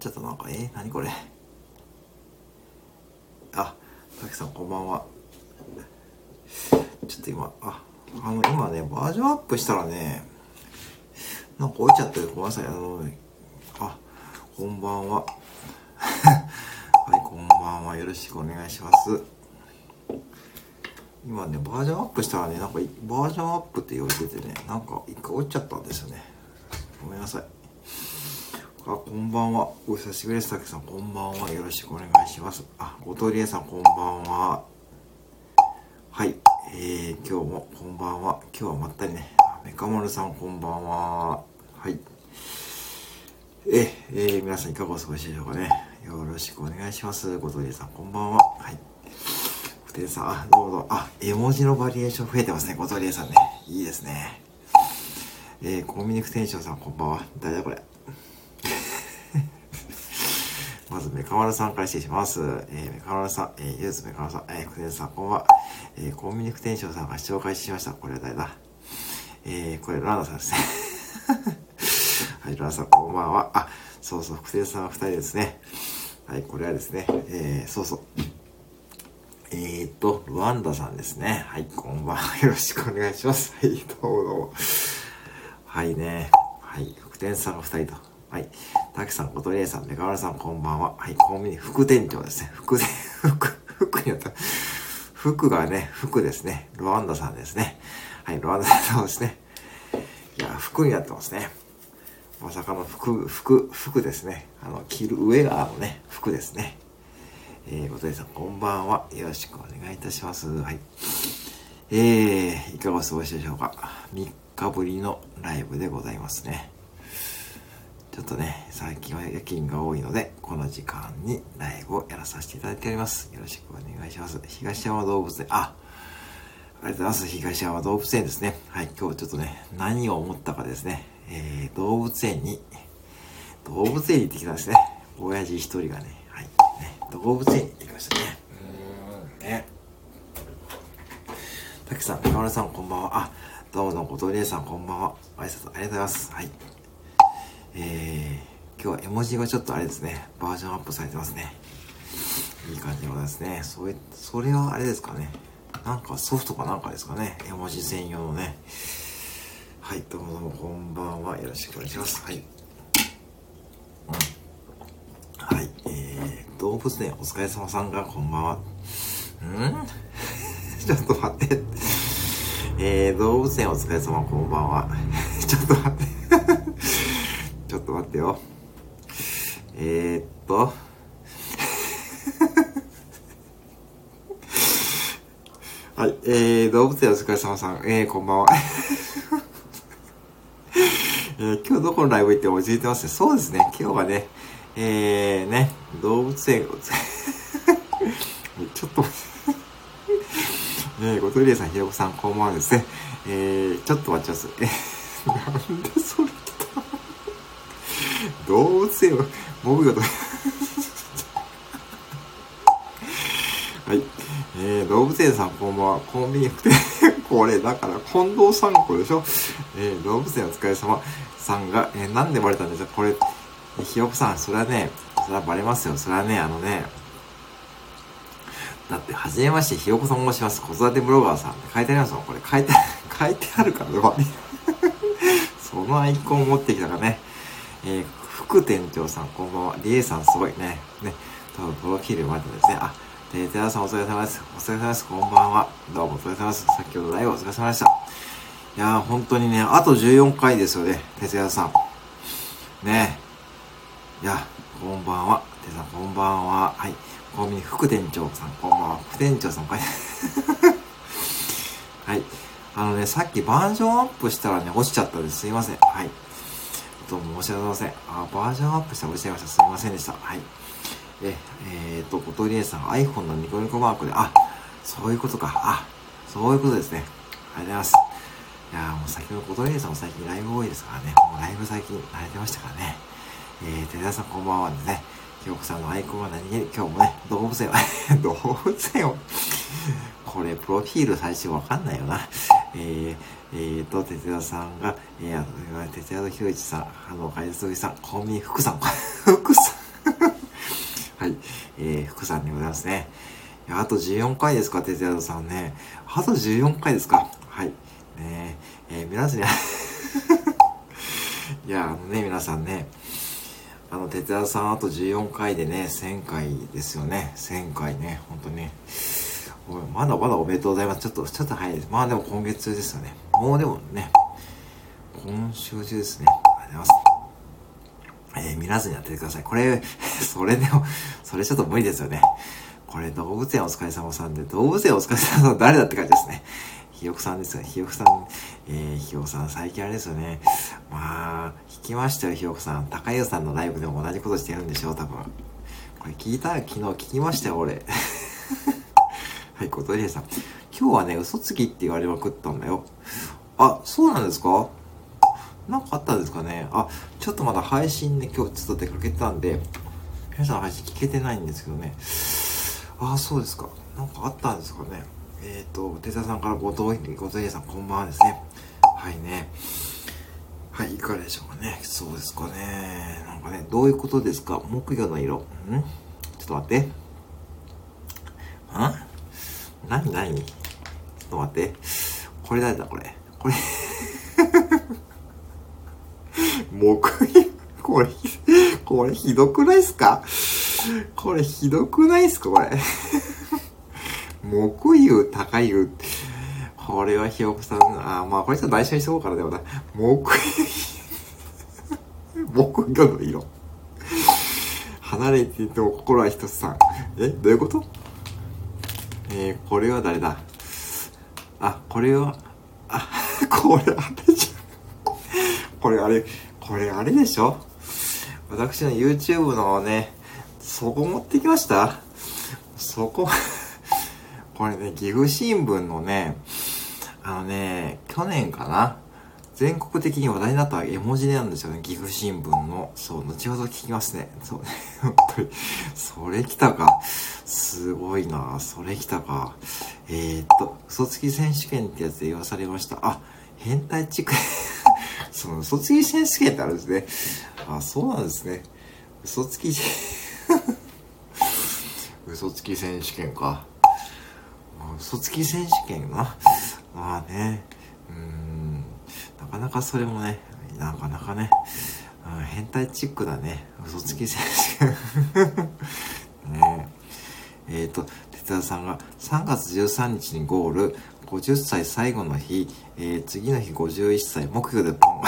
ちゃったなんかえー、何これ。あたけさんこんばんは。ちょっと今ああの今ねバージョンアップしたらねなんか置いちゃってるごめんなさい。あのあこんばんは。はいこんばんは。よろしくお願いします。今ねバージョンアップしたらねなんかバージョンアップって言われててねなんか一回落ちちゃったんですよね。ごめんなさい。あこんばんは。お久しぶりです。たけさんこんばんは。よろしくお願いします。あ後藤理恵さんこんばんは。はい。えー、今日もこんばんは。今日はまったりね。メカ丸さんこんばんは。はい。ええー、皆さんいかがお過ごしでしょうかね。よろしくお願いします。後藤理恵さんこんばんは。はい。福天さんあどうもあ絵文字のバリエーション増えてますね。後藤理恵さんね。いいですね。えー、コンビニク店長さんこんばんは。誰だこれ？まず、メカ丸さんから失礼します。えー、メカ丸さん、えー、ユーズメカ丸さん、えー、クテンさん、こんばんは。えー、コンビニク店長さんが視聴開始しました。これは誰だ？えー、これ、ラナさんですね。はい、ラナさん、こんばんは。あ、そうそう、福天さんは二人ですね。はい、これはですね、えー、そうそう。えーと、ルワンダさんですね。はい、こんばんは。よろしくお願いします。はい、どうもどうも。はいね。はい、福天さんが二人と。はい。滝さん、ことりえさん、メガワラさん、こんばんは。はい、コンビニ副店長ですね。副店、副、副になった。服がね、服ですね。ロワンダさんですね。はい、ロワンダさんですね。いや、服になってますね。まさかの服、服、服ですね。あの、着る上がのね、服ですね。えー、ことりさん、こんばんは。よろしくお願いいたします。はい。えー、いかがお過ごしでしょうか。3日ぶりのライブでございますね。ちょっとね、最近は夜勤が多いので、この時間にライブをやらさせていただいております。よろしくお願いします。東山動物園、あ、ありがとうございます。東山動物園ですね。はい、今日ちょっとね、何を思ったかですね、えー、動物園に、動物園に行ってきたんですね。親父一人がね、はい、ね、動物園に行ってきましたね。うん、ね。たけさん、中村さん、こんばんは。あ、どうもどうも、ことりえさん、こんばんは。挨拶ありがとうございます。はい。えー、今日は絵文字がちょっとあれですね、バージョンアップされてますね。いい感じでございますね。それ、それはあれですかね。なんかソフトかなんかですかね。絵文字専用のね。はい、どうもどうもこんばんは。よろしくお願いします。はい。はい、えー、動物園お疲れ様さんがこんばんは。ん？ちょっと待って。えー、動物園お疲れ様こんばんは。ちょっと待って。と待ってよ。えー、っと。はい、えー、動物園お疲れ様さん、えー、こんばんは。えー、今日どこのライブ行っても落ち着いてますね。そうですね、今日はね、えー、ね、動物園、ちょっと、えー、ごとりえさん、ひろこさん、こんばんはですね。えー、ちょっと待ちます。えなんでそれ動物園を、僕がと、はい。えー、動物園さんこんばんは。コンビニ服店。これ、だから、近藤さんこでしょえー、動物園お疲れ様さんが、えー、なんでバレたんですかこれ、ひよこさん、それはね、それはバレますよ。それはね、あのね、だって、はじめまして、ひよこさん申します。子育てブロガーさん書いてありますもん。これ書いて、書いてあるからね、そのアイコンを持ってきたからね。えー、副店長さん、こんばんは。リエさん、すごいね。ね。多分、プロフィールまでですね。あ、で、寺さん、お疲れ様です。お疲れ様です。こんばんは。どうもお疲れ様です。先ほどライブお疲れ様でした。いやー、本当にね、あと14回ですよね。哲也さん。ねいや、こんばんは。哲也さん、こんばんは。はい。コンビニ副店長さん、こんばんは。副店長さん、はい。はい。あのね、さっきバージョンアップしたらね、落ちちゃったんです。すいません。はい。どうも申し訳ございません。あ、バージョンアップして落ちちゃいました。すいませんでした。はい。え、えー、っと、小鳥 A さん、iPhone のニコニコマークで、あ、そういうことか。あ、そういうことですね。ありがとうございます。いやもう先ほど小鳥 A さんも最近ライブ多いですからね。もうライブ最近慣れてましたからね。えー、寺田さんこんばんはですね。京子さんのアイコンは何気に今日もね、動物園は 動物園をこれ、プロフィール最初わかんないよな。えー、えーと、哲也さんが、えー、哲也とひろいちさん、あの、かいつさん、コンビ福さん、福さんはい。えー、福さんでございますね。あと14回ですか、哲也さんね。あと14回ですか。はい。ねえ、えー、皆さんに いや、あのね、皆さんね、あの、哲也さんあと14回でね、1000回ですよね。1000回ね、ほんとね。まだまだおめでとうございます。ちょっと、ちょっと早いです。まあでも今月中ですよね。もうでもね、今週中ですね。ありがとうございます。えー、見らずにやっててください。これ、それでも、それちょっと無理ですよね。これ動物園お疲れ様さんで、動物園お疲れ様さん誰だって感じですね。ひよくさんですよ。ひよくさん、えー、ひよくさん最近あれですよね。まあ、聞きましたよ、ひよくさん。高湯さんのライブでも同じことしてるんでしょう、多分。これ聞いた昨日聞きましたよ、俺。はい、ことりえさん。今日はね、嘘つきって言われまくったんだよ。あ、そうなんですか？なんかあったんですかね？あ、ちょっとまだ配信、ね、今日ちょっと出かけたんで、皆さん配信聞けてないんですけどね。ああ、そうですか。なんかあったんですかね？えっ、ー、と、手田さんからご同意、ご同意さんこんばんはですね。はいね。はい、いかがでしょうかね？そうですかね。なんかね、どういうことですか？木魚の色。ん？ちょっと待って。ん何何ちょっと待って。これ誰だこれ。これ 木、これ、これひどくないっすか？これひどくないっすかこれ。木湯、高湯。これはひよこさん、あ、まあこれちょっと内緒にしとこうからでもな。木湯、木魚の色。離れていても心は一つさん。えどういうこと？えー、これは誰だ？あ、これは、あ、これあれじゃん。これあれ、これあれでしょ？私の YouTube のね、そこ持ってきました？そこ これね、岐阜新聞のね、あのね、去年かな？全国的に話題になった絵文字なんですよね。岐阜新聞の。そう、後ほど聞きますね。そうね。本当に。それ来たか。すごいなそれ来たか。えー、っと、嘘つき選手権ってやつで言わされました。あ、変態チックその嘘つき選手権ってあるんですね。あ、そうなんですね。嘘つき、嘘つき選手権か。嘘つき選手権な。まあね、かなかそれもね、なかなかね、うん、変態チックだね。嘘つき選手権。ねえっ、ー、と、哲田さんが3月13日にゴール、50歳最後の日、えー、次の日51歳、目標でポン。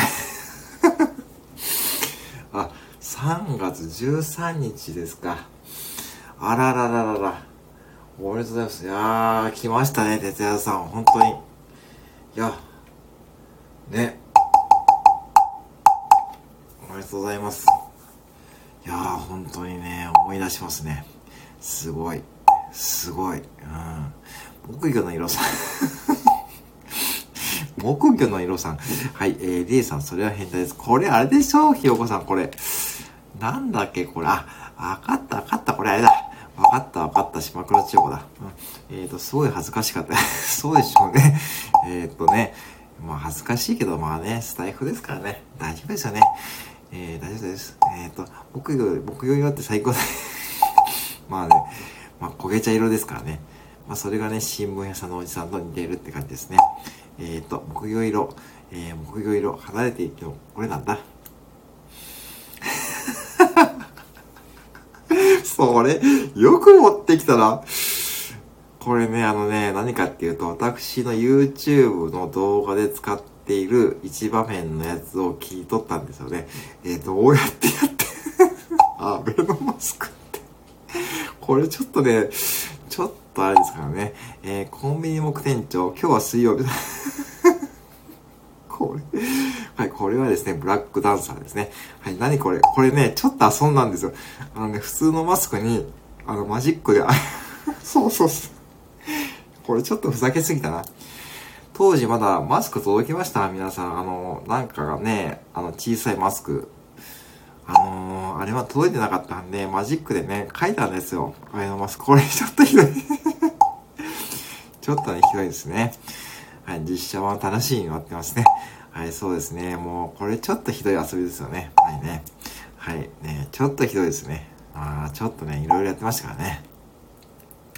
あ、3月13日ですか。あららららら。おめでとうございます。いやー、来ましたね、哲也さん。本当に。いや、ね。おめでとうございます。いやー、本当にね、思い出しますね。すごい。すごい。うん。木魚の色さん 木魚の色さん。はい、えー、リエさん、それは変態です。これあれでしょ？ひよこさん、これ。なんだっけ、これ。あ、わかった、わかった、これあれだ。わかった、わかった、島倉千代子だ。うん、えっ、ー、と、すごい恥ずかしかった。そうでしょうね。えっ、とね、まあ恥ずかしいけど、まあね、スタイフですからね、大丈夫ですよね。えー、大丈夫です。えっ、ー、と、木魚、木魚色って最高だ。まあね、まあ焦げ茶色ですからね。まあそれがね、新聞屋さんのおじさんと似ているって感じですね。えっ、ー、と、木魚色、えー、木魚色、離れていっても、これなんだ。それ、よく持ってきたな。これね、あのね、何かっていうと、私の YouTube の動画で使っている一場面のやつを切り取ったんですよね。えー、どうやってやってアベノマスクって。これちょっとね、ちょっとあれですからね。えー、コンビニ木店長、今日は水曜日だ。これ、はい、これはですね、ブラックダンサーですね。はい、何これこれね、ちょっと遊んだんですよ。あのね、普通のマスクに、あの、マジックで、そうそうそう。これちょっとふざけすぎたな。当時まだマスク届きました皆さん。あの、なんかがね、あの、小さいマスク。あのー、あれは届いてなかったんで、マジックでね、書いたんですよ。あれのマスク。これちょっとひどい ちょっとね、ひどいですね。はい、実写は楽しいになってますね。はい、そうですね。もう、これちょっとひどい遊びですよね。はいね。はい、ね、ちょっとひどいですね。まあ、ちょっとね、いろいろやってましたからね。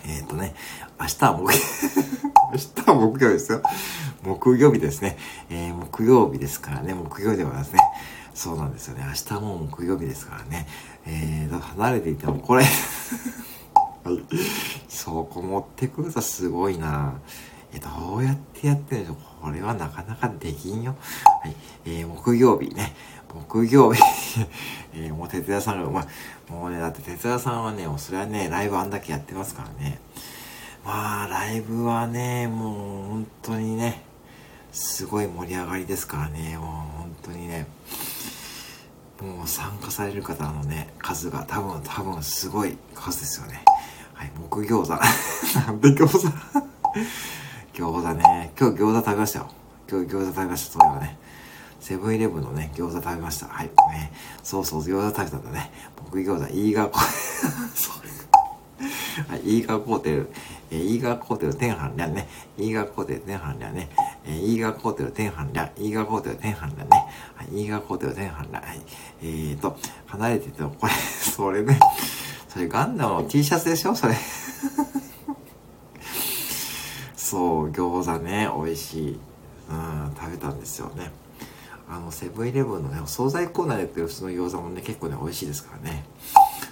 えっ、ー、とね、明日は木、明日は木曜日ですよ。木曜日ですね。えー、木曜日ですからね、木曜日ではますね。そうなんですよね。明日も木曜日ですからね。えー、離れていても、こ れはい。そこ持ってくるとすごいなえ、どうやってやってるんでしょうこれはなかなかできんよ。はい。えー、木曜日ね。木曜日 えー、もう哲也さんが、まあ、もうね、だって哲也さんはね、もうそれはね、ライブあんだけやってますからね。まあ、ライブはね、もう本当にね、すごい盛り上がりですからね、もう本当にね、もう参加される方のね、数が多分、多分すごい数ですよね。はい、木餃子。なんで餃子？餃子ね。今日餃子食べましたよ。今日餃子食べました、そういえばね。セブンイレブンのね、餃子食べました。はい。ね、そうそう、餃子食べたんだね。木餃子、いいがこ、はい、いいがこうてる、えー、いいがこうてる天飯ゃね。いいがこうてる天飯ゃね。えー、いいがこうてる天飯ゃ。いいがこうてる天飯ゃね。はい、いいがこうてる天飯ゃ。はい。えーと、離れてても、これ、それね、それガンダムの T シャツでしょ？それ。そう、餃子ね、美味しい。うん、食べたんですよね。あの、セブンイレブンのね、お惣菜コーナーでやってる普通の餃子もね、結構ね、美味しいですからね。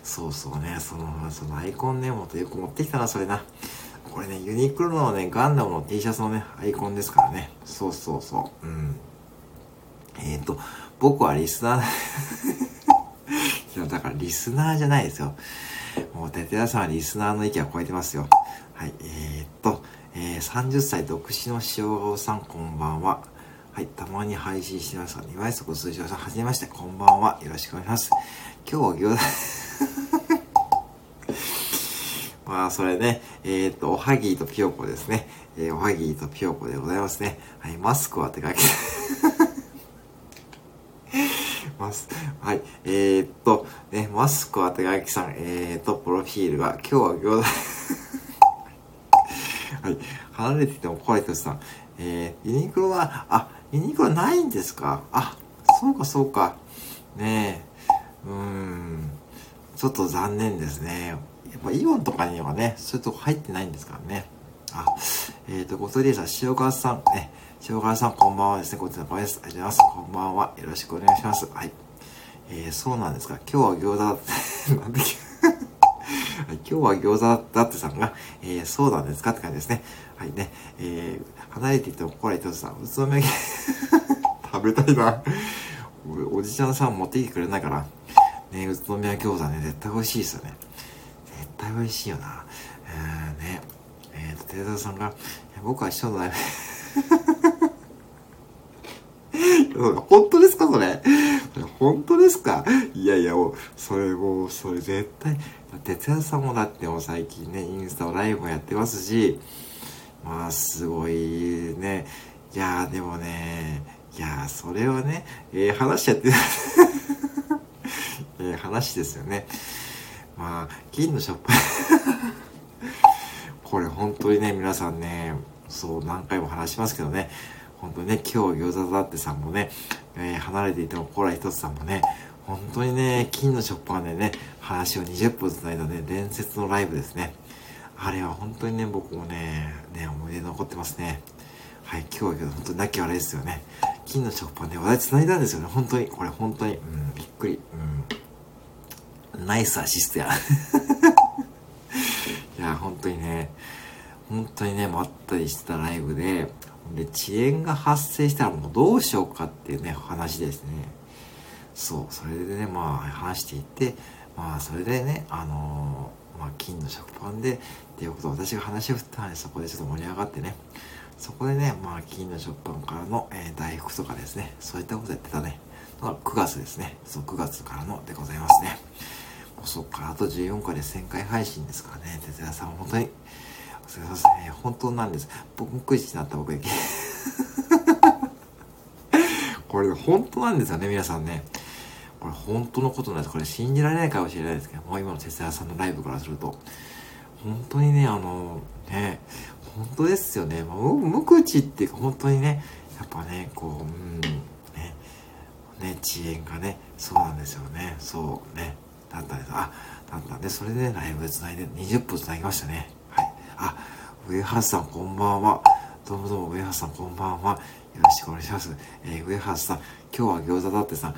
そうそうね、その、そのアイコンね、もっとよく持ってきたな、それな。これね、ユニクロのね、ガンダムの T シャツのね、アイコンですからね。そうそうそう。うん。えっ、ー、と、僕はリスナー いや、だからリスナーじゃないですよ。もう、ててやさんはリスナーの域は超えてますよ。はい、えー、っと、えー、30歳独身の塩顔さん、こんばんは。はい、たまに配信してますが、2倍速通常さん、はじめまして、こんばんは。よろしくお願いします。今日は餃子まあ、それね、えー、っと、おはぎとぴよこですね。えー、おはぎとぴよこでございますね。はい、マスクはって書いてます。はい。えー、っと、ね、マスクは手書きさん、えー、っと、プロフィールが、今日は餃子 はい。離れてても怖いとさん、えー、ユニクロは、あ、ユニクロないんですか？あ、そうかそうか。ねえ、うん、ちょっと残念ですね。やっぱイオンとかにはね、そういうとこ入ってないんですからね。あ、えっ、ー、と、ごとりさん、塩川さん、ね、塩川さん、こんばんはですね。こちらのです。ありがとうございます。こんばんは。よろしくお願いします。はい。えー、そうなんですか。今日は餃子だって、なんで 今日は餃子だってさんが、えー、そうなんですかって感じですね。はいね。えー、離れていてもこらいとさん、宇都宮 食べたいなお。おじちゃんさん持ってきてくれないから。ね、宇都宮餃子ね、絶対美味しいですよね。対美味しいよな。えー、ね。えーと、寺田さんが、僕は一緒のライブ 本当ですかそれ？本当ですか？いやいや、もう、それもう、それ絶対、哲也さんもだってもう最近ね、インスタライブもやってますし、まあ、すごいね。いやでもね、いやそれはね、ええー、話しちゃって、ええ話ですよね。まあ、金のショップ これ本当にね、皆さんね、そう何回も話しますけどね、本当にね、今日餃子だってさんもね、えー、離れていてもコーラ一つさんもね、本当にね、金のショッパーでね、話を20分繋いだね、伝説のライブですね。あれは本当にね、僕もね、ね、思い出残ってますね。はい、今日はけど本当に泣き笑いですよね。金のショッパーね、話題繋いだんですよね。本当に、これ本当に、うん、びっくり。うん。ナイスアシストや。いや、本当にね、本当にね、まったりしてたライブで、で、遅延が発生したらもうどうしようかっていうね、話ですね。そう、それでね、まあ話していって、まあそれでね、あのー、まあ金の食パンで、っていうことを私が話を振ったので、そこでちょっと盛り上がってね、そこでね、まあ金の食パンからの、えー、大福とかですね、そういったことやってたね、のが9月ですね。そう、9月からのでございますね。そっかあと14回で1000回配信ですからね、哲也さん本当にすいません、本当なんです。僕、クイズになった僕だけ。これ本当なんですよね、皆さんね。これ本当のことなんです。これ信じられないかもしれないですけどもう、今の哲也さんのライブからすると。本当にね、あの、ね、本当ですよね。もう無口っていうか、本当にね、やっぱね、こう、うん、ね、ね、遅延がね、そうなんですよね。そうね。だったんです。あ、だったんで、それでライブで繋いで、20分繋ぎましたね。はい。あ、上原さんこんばんは。どうもどうも、上原さんこんばんは。よろしくお願いします。えー、上原さん、今日は餃子だってさ、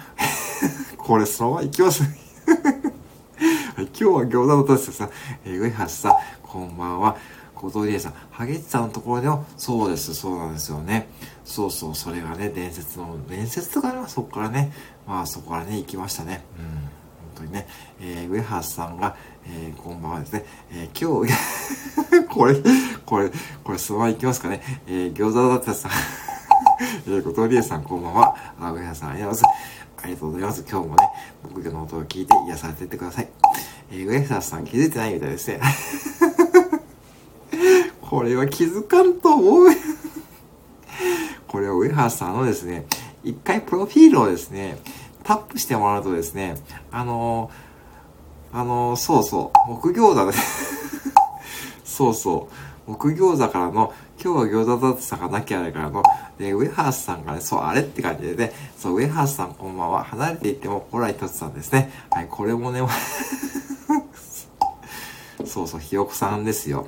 これそのまま行きます はい、今日は餃子だったってさ、えー、上原さん、こんばんは。後藤理恵さん、ハゲッチさんのところでも、そうです、そうなんですよね。そうそう、それがね、伝説の、伝説とかね、そこからね、まあそこからね、行きましたね。うん。本当にね、えー、上橋さんが、えー、こんばんはですね、えー、今日、これ、これ、これ、そのまま行きますかね。えー、餃子だったさん、えー、後藤理恵さん、こんばんは。あ、上橋さん、ありがとうございます。ありがとうございます。今日もね、僕の音を聞いて癒されてってください。えー、上橋さん気づいてないみたいですね。これは気づかんと思う。これは上原さんのですね、一回プロフィールをですね、タップしてもらうとですね、あのー、あのー、そうそう、木餃子で そうそう、木餃子からの、今日は餃子だってさがなきゃあれからの、で、上原さんがね、そう、あれって感じでね、そう、上原さんこんばんは、離れていっても、ほら、一つさんですね。はい、これもね、そうそう、ひよこさんですよ。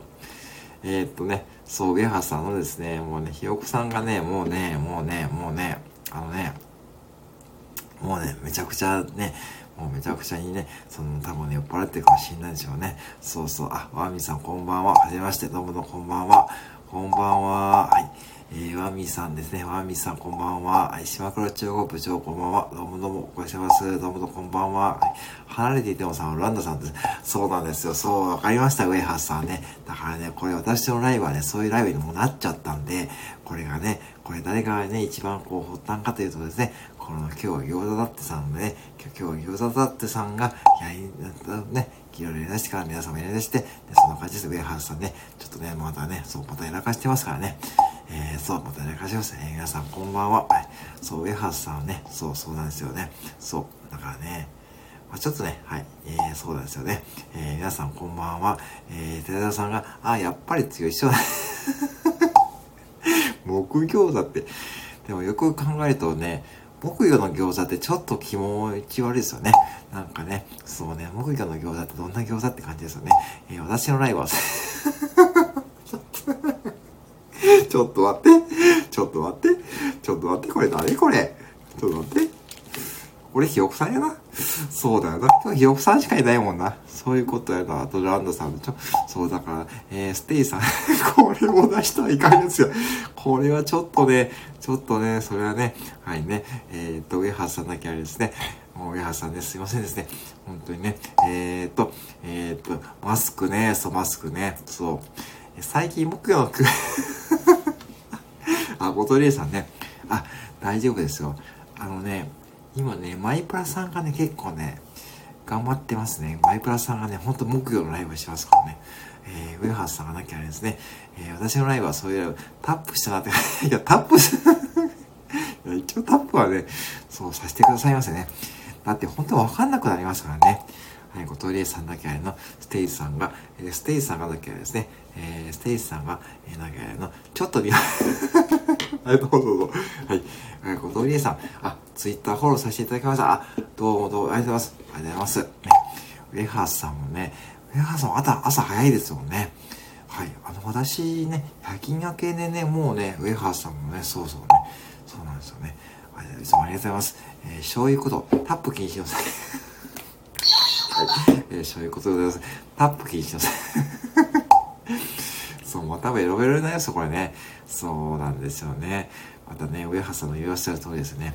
えー、っとね、そう、上原さんのですね、もうね、ひよこさんがね、もうね、もうね、もうね、あのね、もうね、めちゃくちゃね、もうめちゃくちゃにね、その、多分ね、酔っ払ってるかもしれないでしょうね。そうそう、あ、ワーミーさんこんばんは。はじめまして、どうもどうもこんばんは。こんばんは。はい。えー、ワミさんですね。ワミさんこんばんは。はい、島倉中国部長こんばんは。どうもどうも、お願いします。どうもどうもこんばんは。はい、離れていてもさん、ランダさんです。そうなんですよ。そう、わかりました、ウェイハースさんね。だからね、これ私のライブはね、そういうライブにもなっちゃったんで、これがね、これ誰がね、一番こう、発端かというとですね、この今日餃子だってさんのね、今日餃子だってさんが、やり、ね、いろいろやりだしてから皆様やりだして、でそんな感じです。ウェイハースさんね、ちょっとね、またね、そう、またやらかしてますからね。えー、そう、またね、かします。えー、皆さんこんばんは。そう、ウェハースさんはね、そう、そうなんですよね。そう、だからね、まあ、ちょっとね、はい、えー、そうなんですよね。えー、皆さんこんばんは。えー、寺田さんが、あ、やっぱり強い人だ。木餃子って、でもよく考えるとね、木魚の餃子ってちょっと気持ち悪いですよね。なんかね、そうね、木魚の餃子ってどんな餃子って感じですよね。えー、私のライブは ちょっと待って。ちょっと待って。ちょっと待って。これ何これ？ちょっと待って。これひよこさんやな。そうだよな。今日ひよこさんしかいないもんな。そういうことやな。あとランドさんちょ。そうだから、えー、ステイさん。これを出したらいかんですよ。これはちょっとね、ちょっとね、それはね、はいね。えー、っと、上原さんだけあれですね。もう上原さんです。いませんですね。本当にね。えー、っと、えー、っと、マスクね。そう、マスクね。そう。最近僕のあ、ボトレイさんね。あ、大丈夫ですよ。あのね、今ね、マイプラさんがね、結構ね、頑張ってますね。マイプラさんがね、ほんと木曜のライブしますからね。えー、ウェハースさんがなきゃあれですね。えー、私のライブはそういう、タップしたなって、いや、タップし いや、一応タップはね、そうさせてくださいませね。だって本当わかんなくなりますからね。はい、ごトイレさんだけあれの、ステイジさんが、えー、ステイジさんがだけあれですね、えー、ステージさんが、えー、なんかの、ちょっとリアはい、どうぞどうぞ。はい。えー、小鳥さん、あ、ツイッターフォローさせていただきました。あ、どうもどうもありがとうございます。ありがとうございます。ね、ウェハースさんもね、ウェハースさんも朝、朝早いですもんね。はい。あの、私ね、夜勤明けでね、もうね、ウェハースさんもね、そうそうね、そうなんですよね。いつもありがとうございます。えー、そういうこと、タップ禁止のさい。はい。えー、そういうことでございます。タップ禁止のさい。そう、またベロベロになりますよ、これね。そうなんですよね。またね、上原さんの言わせる通りですね。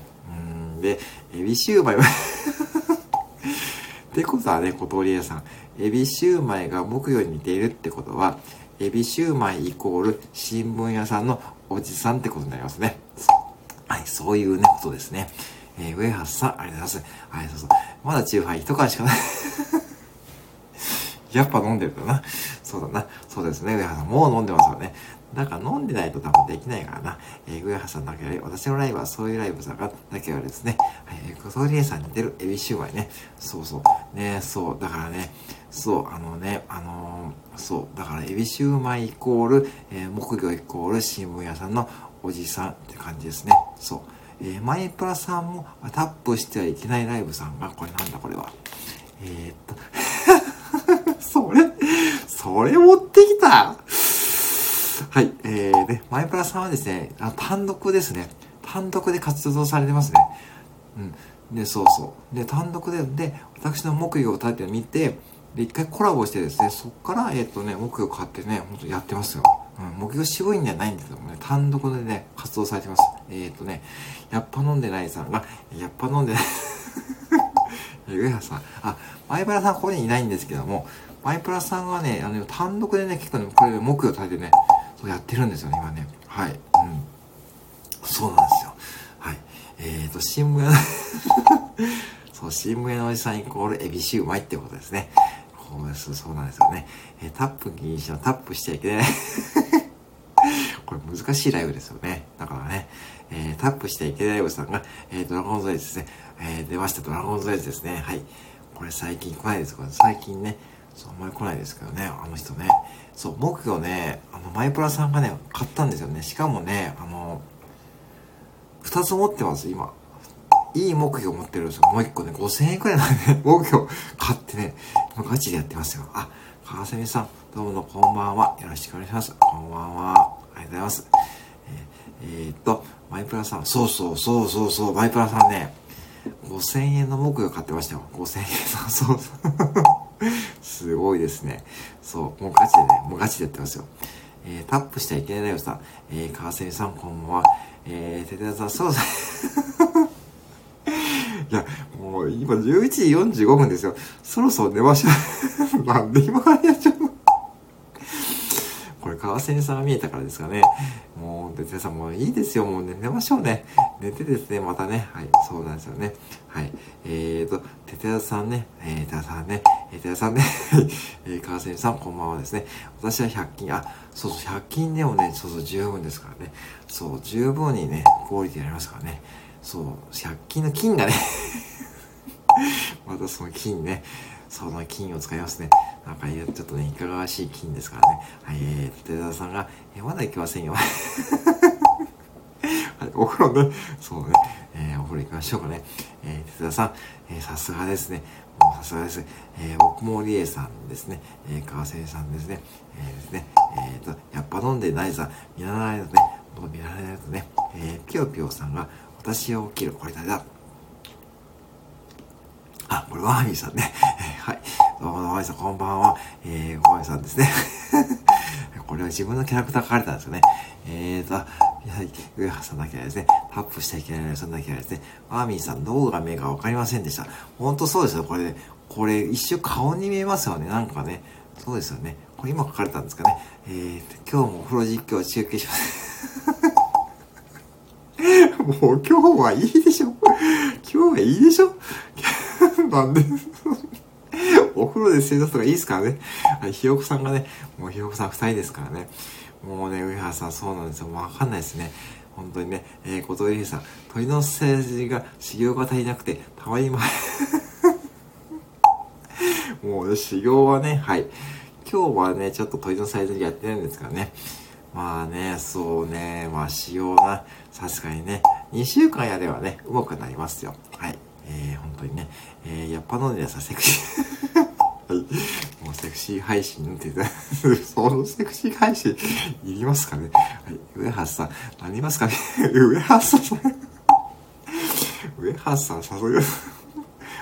うん、で、エビシューマイは ってことはね、小通屋さん。エビシューマイが木魚に似ているってことは、エビシューマイイコール新聞屋さんのおじさんってことになりますね。はい、そういうね、ことですね。えー、上原さん、ありがとうございます。はい、そうそう。まだチューハイ一缶しかない やっぱ飲んでるかな。そうだな。そうですね。上原さん、もう飲んでますよね。だか飲んでないと多分できないからな。えー、上原さんだけより、私のライブはそういうライブだから、だけはですね、はいえー、小鳥屋さんに似てるエビシューマイね。そうそう。ね、そう。だからね、そう、あのね、あのー、そう。だから、エビシューマイイコール、えー、木魚イコール新聞屋さんのおじさんって感じですね。そう。えー、マイプラさんもタップしてはいけないライブさんが、これなんだこれは。えー、っと、それ、それ持ってきた？はい、えー、ね、マイプラさんはですね、あ単独ですね。単独で活動されてますね。うん。で、そうそう。で、単独で、で、私の木魚を立ててみて、で、一回コラボしてですね、そっから、えっ、ー、とね、木魚買ってね、ほんとやってますよ。うん、木魚渋いんじゃないんですけどもね、単独でね、活動されてます。えっ、ー、とね、やっぱ飲んでないさんが、やっぱ飲んでない 上原さん、あ、マイプラさんここにいないんですけども、マイプラさんはね、あの、単独でね、結構ね、これで木魚立ててね、やってるんですよね、今ね。はい。うん。そうなんですよ。はい。えっ、ー、と、新聞屋 そう、新聞屋のおじさんイコールエビシウマイってことですね。そうです、そうなんですよね。えー、タップ禁止のタップしちゃいけない。これ難しいライブですよね。だからね、えー、タップしちゃいけないライブさんが、えー、ドラゴンズエイズですね。えー、出ました、ドラゴンズエイズですね。はい。これ最近来ないです。これ最近ね、そう、あんまり来ないですけどね、あの人ね。そう、木魚ね、あの、マイプラさんがね、買ったんですよね。しかもね、あの、二つ持ってます、今。いい木魚持ってるんですよ。もう一個ね、5000円くらいのね、木魚買ってね、今ガチでやってますよ。あ、川蝉さん、どうもこんばんは。よろしくお願いします。こんばんは。ありがとうございます。えー、えー、っと、マイプラさん、そうそうそうそうそう、マイプラさんね、5000円の木魚買ってましたよ。5000円。そうそうそう。すごいですね。そう、もうガチでね、もうガチでやってますよ。えー、タップしちゃいけないよさん。えー、川瀬さん、こんばんは。えー、ててさん、そうそう。いや、もう今11時45分ですよ。そろそろ寝ましょう。なんで今からやっちゃうの？これ、川瀬さんが見えたからですかね。もう、哲也さんもういいですよ。もう、ね、寝ましょうね。寝てですね、またね。はい、そうなんですよね。はい。えーと、哲也さんね、えー、哲也さんね、えー、哲也さんね、えー、川瀬さん、こんばんはですね。私は100均、あ、そうそう、100均でもね、そうそう、十分ですからね。そう、十分にね、クオリティありますからね。そう、100均の金がね またその金ね、その金を使いますね。なんか、ちょっとね、いかがわしい金ですからね。はい、えー、寺田さんが、えまだ行きませんよ。はい、お風呂ね、そうね、えー、お風呂行きましょうかね。えー、寺田さん、えー、さすがですね。もうさすがです。えー、奥森江さんですね。えー、川瀬さんですね。えー、ですね。えっ、ー、と、やっぱ飲んでないさ、見習わないとね、もう見習わないとね、えー、ぴよぴよさんが、私は起きる。これ誰だあ、これワーミーさんね。はい。どうも、ワーミーさん、こんばんは。えー、ワーミーさんですね。これは自分のキャラクター書かれたんですよね。えーと、はい、上原さんだけはですね、タップしちゃいけないそんだけはですね、ワーミーさん、どうが目がわかりませんでした。ほんとそうですよ、これ、ね、これ、一瞬顔に見えますよね、なんかね。そうですよね。これ今書かれたんですかね。えー今日もお風呂実況中継します。もう今日はいいでしょ今日はいいでしょなんで お風呂で正座とかいいですからね。ひよこさんがね、もうひよこさん二人ですからね。もうね、上原さんそうなんですよ。わかんないですね。本当にね、えー、小鳥さん、鳥の政治が修行が足りなくて、たまにま、もうね、修行はね、はい。今日はね、ちょっと鳥のサイズやってるんですからね。まあね、そうね、まあ仕様な、さすがにね、2週間やればね、うまくなりますよ。えー、本当にね、えー、やっぱ飲んでさ、セクシーはい。もうセクシー配信って言って、そのセクシー配信、いりますかねはい。上橋さん、なりますかね上橋さん、上橋さん、誘います。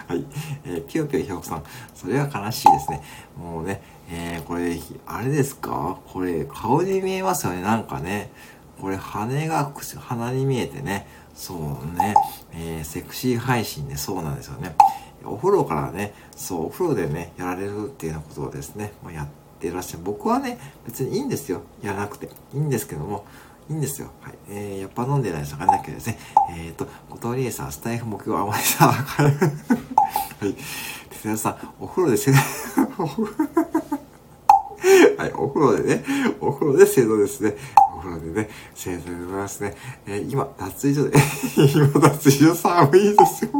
はい。えー、ぴよぴよひょうさん。それは悲しいですね。もうね、えー、これ、あれですか？これ、顔に見えますよね。なんかね。これ、羽が鼻に見えてね。そうね。えー、セクシー配信ね。そうなんですよね。お風呂からね、そう、お風呂でね、やられるっていうようなことをですね、まあ、やってらっしゃる。僕はね、別にいいんですよ。やらなくて。いいんですけども、いいんですよ。はい。えー、やっぱ飲んでないかなきゃですね。えっ、ー、と、後藤理恵さん、スタイフ目標甘いさ、はい。哲也さん、お風呂でせ、お風呂、はい、お風呂でね、お風呂で制度ですね。お風呂でね、制度でございますね。えー、今、脱衣所で、今、脱衣所寒いですよ。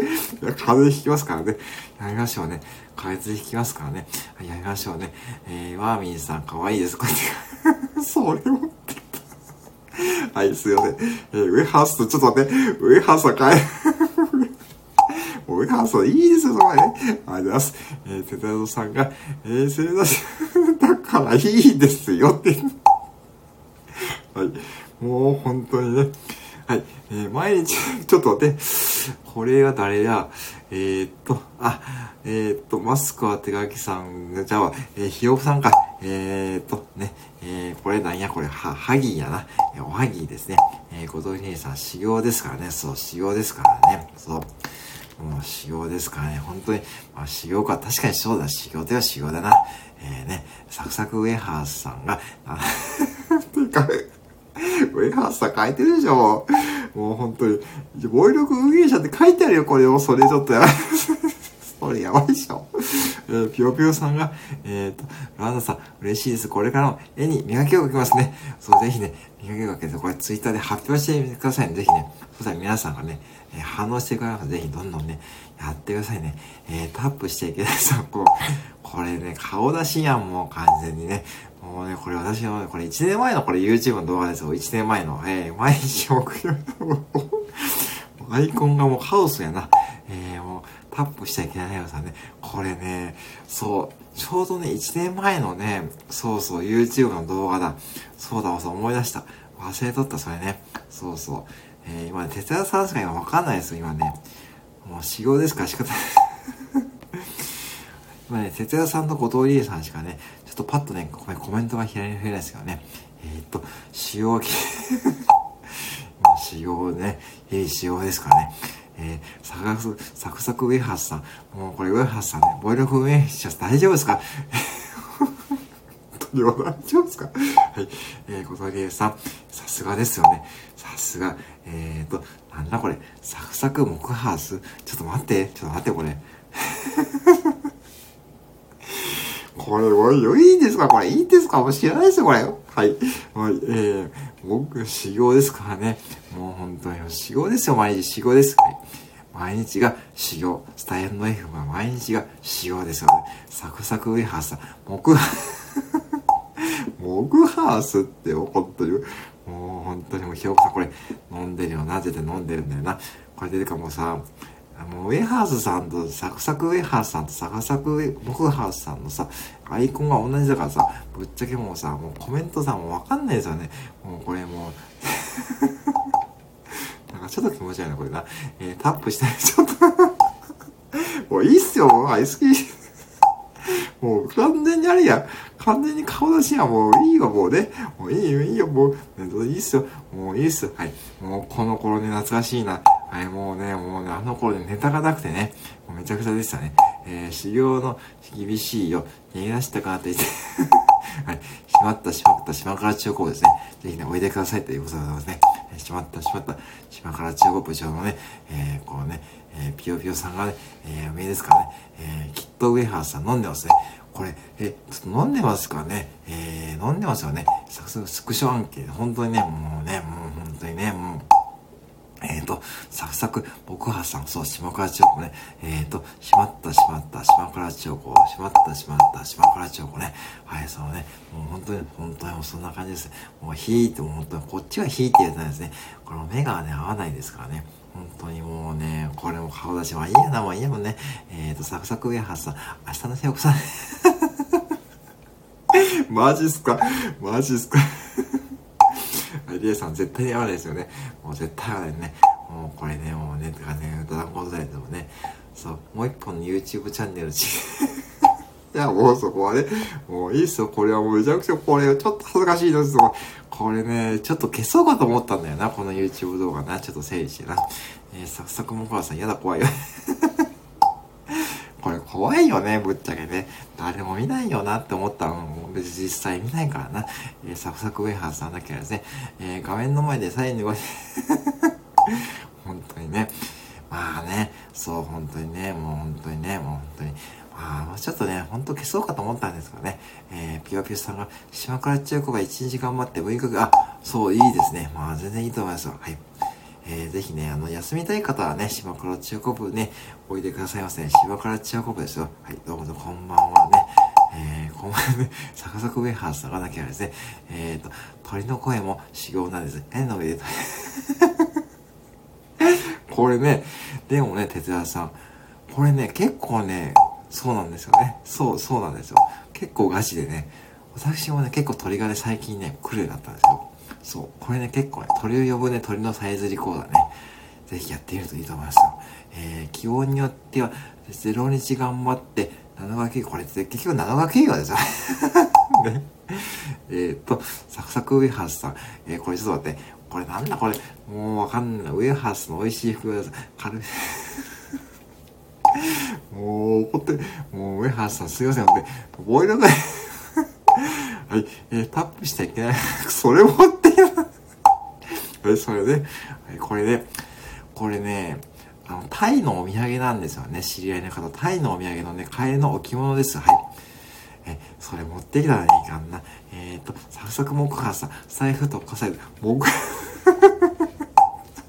いや、風邪ひきますからね。やめましょうね。風邪ひきますからね。やめましょうね。えー、ワーミンさん、かわいです。こうやって。それをはい、すいません。えー、ウェハースと、ちょっと待って、ウェハースは変え、ウェハースはいいですよ、そこね。ありがとうございます。えー、テタドさんが、えー、それだし、だからいいですよって。はい。もう本当にね。はい。えー、毎日、ちょっと待って。これは誰や？えー、っと、あ、えー、っと、マスクは手書きさん、じゃあ、えー、ひよふさんか。えー、っと、ね、えー、これなんや、これ、は、はぎやな。えおはぎですね。えー、ごと兄さん、修行ですからね。そう、修行ですからね。そう。もう修行ですからね。本当に、まあ、修行か。確かにそうだ。修行では修行だな。えー、ね、サクサクウェハースさんが、あ、ていうか、ウェハースさん書いてるでしょ。もう本当に。暴力運営者って書いてあるよ、これを。それちょっとやばい。それやばいでしょ。えー、ぴよぴよさんが、えっ、ー、と、ランダさん、嬉しいです。これからも絵に磨きをかけますね。そう、ぜひね、磨きをかけて、これツイッターで発表してみてくださいね。ぜひね。そしたら皆さんがね、えー、反応してくれますぜひどんどんね、やってくださいね。えー、タップしちゃいけないさ、こう、これね、顔出しやん、もう完全にね。もうね、これ私の、これ1年前のこれ YouTube の動画ですよ。1年前の。えー、毎日木曜アイコンがもうカオスやな。えー、もうタップしちゃいけないよさね。これね、そう、ちょうどね、1年前のね、そうそう、YouTube の動画だ。そうだ、そう思い出した。忘れとった、それね。そうそう。えー、今ね、哲也さんしか今わかんないですよ、今ね。もう修行ですから仕方ない。今ね、哲也さんと後藤理恵さんしかね、とパッとね、コメントが左に増えないですけどね。えー、っと、使用、使用ね、いい使用ですからね。えー、サクサク、ウェハースさん。もうこれウェハースさんね、ボイルフウェハース大丈夫ですか？本当に大丈夫ですか？はい。えー、小峠さん、さすがですよね。さすが。えーと、なんだこれ？サクサク木ハース？ちょっと待って。ちょっと待って、これ。これ、おい、いいんですか？これ、いいんですか？もう知らないですよ、これ。はい。はい、えー、僕、修行ですからね。もう本当に修行ですよ、毎日修行です。はい。毎日が修行。スタイルの F は毎日が修行ですよね。サクサクウェハース木、木ハースって怒ってる？もう本当にもうひよこさんこれ飲んでるよな。絶対飲んでるんだよな。これでかもうさ、もうウェハースさんとサクサクウェハースさんとサクサクウェモハースさんのさ、アイコンが同じだからさ、ぶっちゃけもうさ、もうコメントさ、もうわかんないですよね。もうこれもう なんかちょっと気持ち悪いな、これな。えー、タップしたい。ちょっと もういいっすよ、もう。アイスキー。もう完全にあれや。完全に顔出しや。もういいわ、もうね。もういいよ、いいよ、もう。いいっすよ。もういいっす。はい。もうこの頃ね、懐かしいな。はい、もうね、もうね、あの頃でネタがなくてね、もうめちゃくちゃでしたね。えー、修行の厳しいよ、逃げ出したかって言って はい、しまった、しまった、島から中高ですね。ぜひね、おいでくださいということでございますね。しまった、しまった、島から中高部長のね、えー、こうね、えー、ピヨピヨさんがね、えー、上ですからね、えー、きっとウェハースさん飲んでますね。これ、え、ちょっと飲んでますかねえー、飲んでますよね。早速、スクショアンケート、本当にね、もうね、もう本当にね、もう、えっ、ー、と、サクサク、僕はさん、そう、島倉千代子ね。えっ、ー、と、しまったしまった、島倉千代子、しまったしまった、島倉千代子ね。はい、そのね、もう本当に、本当にもうそんな感じです。もう引いてもう本当に、こっちは引いてやつないですね。この目がね、合わないですからね。本当にもうね、これも顔出し、まあいいやな、もういいやもんね。えっ、ー、と、サクサク上原さん、明日のひよこさん。マジっすか？マジっすか？リエさん絶対に合わないですよね。もう絶対合わないね。もうこれね、もうね、とかね、ドラゴンズライでもね、そう、もう一本の YouTube チャンネルち、いや、もうそこはね、もういいっすよ。これはもうめちゃくちゃ、これちょっと恥ずかしいですよ。これね、ちょっと消そうかと思ったんだよな、この YouTube 動画な。ちょっと整理してな。えー、サクサクもこらさん、やだ、怖いよ。これ怖いよね、ぶっちゃけね。誰も見ないよなって思ったの。別に実際見ないからな。えー、サクサクウェハーさんだけはですね、えー、画面の前でサインでご 本当にね。まあね、そう、本当にね、もう本当にね、もう本当に。まあ、もうちょっとね、ほんと消そうかと思ったんですがね、えー、ピヨピヨさんが、島倉千代子が一日頑張って6日が、あ、そう、いいですね。まあ、全然いいと思いますよ。はい。えー、ぜひね、あの、休みたい方はね、島倉千代子部ね、おいでくださいませ、ね。島倉千代子部ですよ。はい、どうもこんばんはね。えー、こんばんはね、サクサクウェハースさがなきゃですね、えっ、ー、と、鳥の声も修行なんです。えの上で、これね、でもね、哲也さん、これね、結構ね、そうなんですよね。そう、そうなんですよ。結構ガチでね、私もね、結構鳥がね、最近ね、来るようになったんですよ。そう。これね、結構ね、鳥を呼ぶね、鳥のさえずり講座ね、ぜひやってみるといいと思いますよ。えー、気温によっては、0日頑張って、7学期、これって結局7学期はですよ。ね。えっと、サクサクウェハースさん。えー、これちょっと待って。これなんだ？これ。もうわかんない。ウェハースの美味しい服が軽い。もう怒って、もうウェハースさんすいません。で、ボイルがはい、えー、タップしちゃいけない。それ持ってはい、それで、これね、これね、あの、タイのお土産なんですよね。知り合いの方。タイのお土産のね、替えの置物です。はい。え、それ持ってきたらいいかな。えっ、ー、と、サクサク木ハさ、財布とかさ、木、ちょっ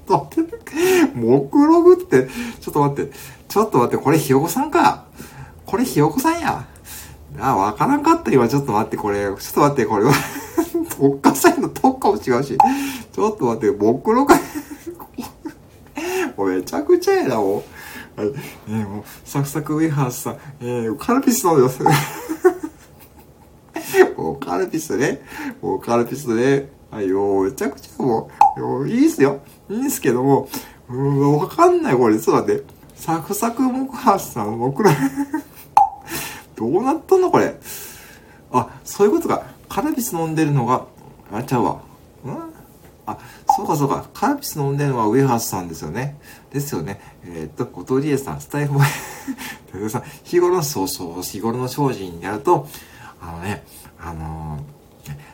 と待って、目録って、ちょっと待って、ちょっと待って、これひよこさんか。これひよこさんや。あ、わからんかった今、ちょっと待って、これ、ちょっと待って、これは 特化祭の特化も違うし。ちょっと待って、目録もうめちゃくちゃやな、もう。はい。えー、もう、サクサクウェハースさん、えー、カルピス飲んでます。もうカルピスね。もうカルピスね。はい、もうめちゃくちゃもう、もういいっすよ。いいんすけども、うん、わかんない、これ。ちょっと待って。サクサク木橋さん、僕らどうなったのこれ。あ、そういうことか。カルピス飲んでるのが、あ、ちゃうわ。あ、そうかそうか。カルピス飲んでるのはウェハースさんですよね。ですよね。えー、っと、後藤理恵さん、スタイフも さん、日頃の、そうそう、日頃の精進やると、あのね、あの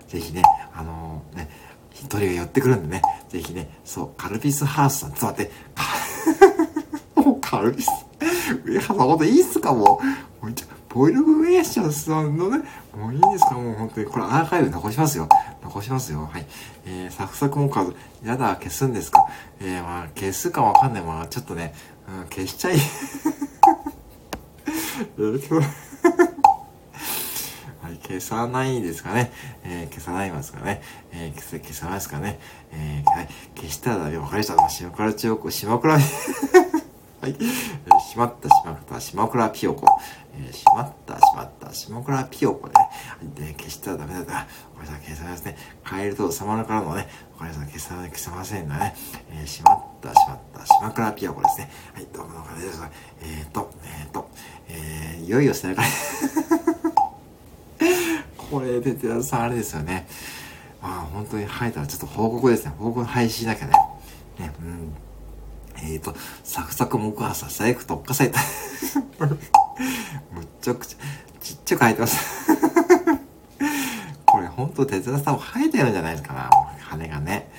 ー、ぜひね、あのー、ね、一人が寄ってくるんでね、ぜひね、そう、カルピスハウスさん、ちょっと待って、もうカルピス、ウェハースさん、ほんといいっすか、もう。ボイルグウェーションさんのね、もういいですか？もう本当に。これアーカイブ残しますよ。残しますよ。はい。えー、サクサクもかず、やだ、消すんですか？えー、まあ、消すかわかんない。まあ、ちょっとね、うん、消しちゃい。やるけど はい、消さないですかね？えー、消さないますかね？えー、消せ、消さないですかね？えー、はい、消したら、わかりました。島倉千代子、島倉はい。えー、しまった、しまった、島倉ピヨコ。えー、しまった、しまった、島倉ピヨコでね。で、消したらダメだった。ごめんなさい、消さないですね。カエルと様のからのね、わかりました、消さない、消せませんがね。えー、しまった、しまった、島倉ピヨコですね。はい、どうもどうもです。えーと、えーと、えー、いよいよ背中 これで寺田さんあれですよね。まあ本当に生えたらちょっと報告ですね。報告配信しなきゃね。ね、うん。えっ、ー、と、サクサク木朝、最悪特化された。むっちゃくちゃ、ちっちゃく生えてます。これほんと手伝さんも生えてるんじゃないですかな。羽がね。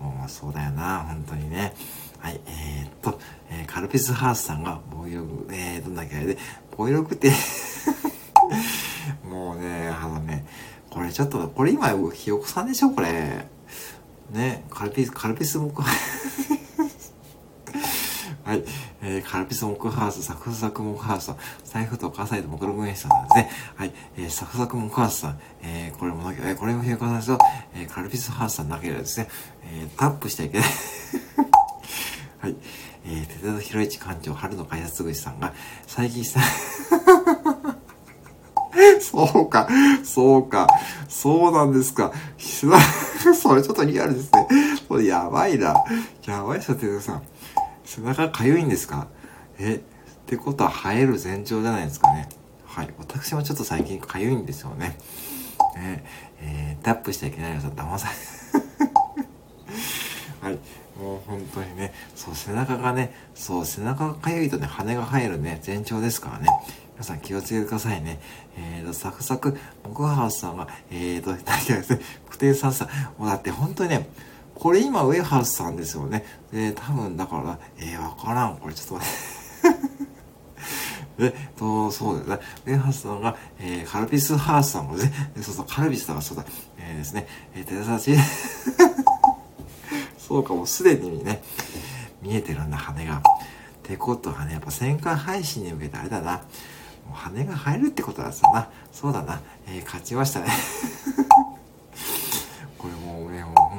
もうそうだよな、本当にね。はい、えー、っと、えー、カルピスハウスさんが、ボイログ、えー、どんだけあれで、ボイログって もうね、あのね、これちょっと、これ今、ひよこさんでしょこれ。ね、カルピス、カルピス僕ははい。えー、カルピスモクハウス、サクサクモクハウス財布とサイとモクログエンさんですね。はい。えー、サクサクモクハウスさん、えー、これもなきゃ、えー、これもひよこさんですよ。えー、カルピスハウスさんなければですね、えー、タップしちゃいけない はい。えー、手田博一館長、春の開発口さんが、最近さ、そうか、そうか、そうなんですか。それちょっとリアルですね。それやばいな。やばいっすよ、手田さん。背中かゆいんですか？え、ってことは生える前兆じゃないですかね。はい。私もちょっと最近かゆいんですよね。ねえー、タップしちゃいけないのさ、騙され。はい。もう本当にね、そう、背中がね、そう、背中がかゆいとね、羽が生えるね、前兆ですからね。皆さん気をつけてくださいね。えーと、サクサク、木ハウスさんが、えーと、大体ですね、クテさんさん、もうだって本当にね、これ今ウェハースさんですよね。で、多分だから、えー、わからん。これちょっと待って。で、と、そうですね。ウェハースさんが、えー、カルピスハースさんもね、そうそう、カルピスさんがそうだ、えー、ですね、えー、手差し、そうか、もうすでにね、見えてるんだ、羽が。ってことはね、やっぱ1000回配信に向けてあれだな。もう羽が生えるってことだったな。そうだな。えー、勝ちましたね。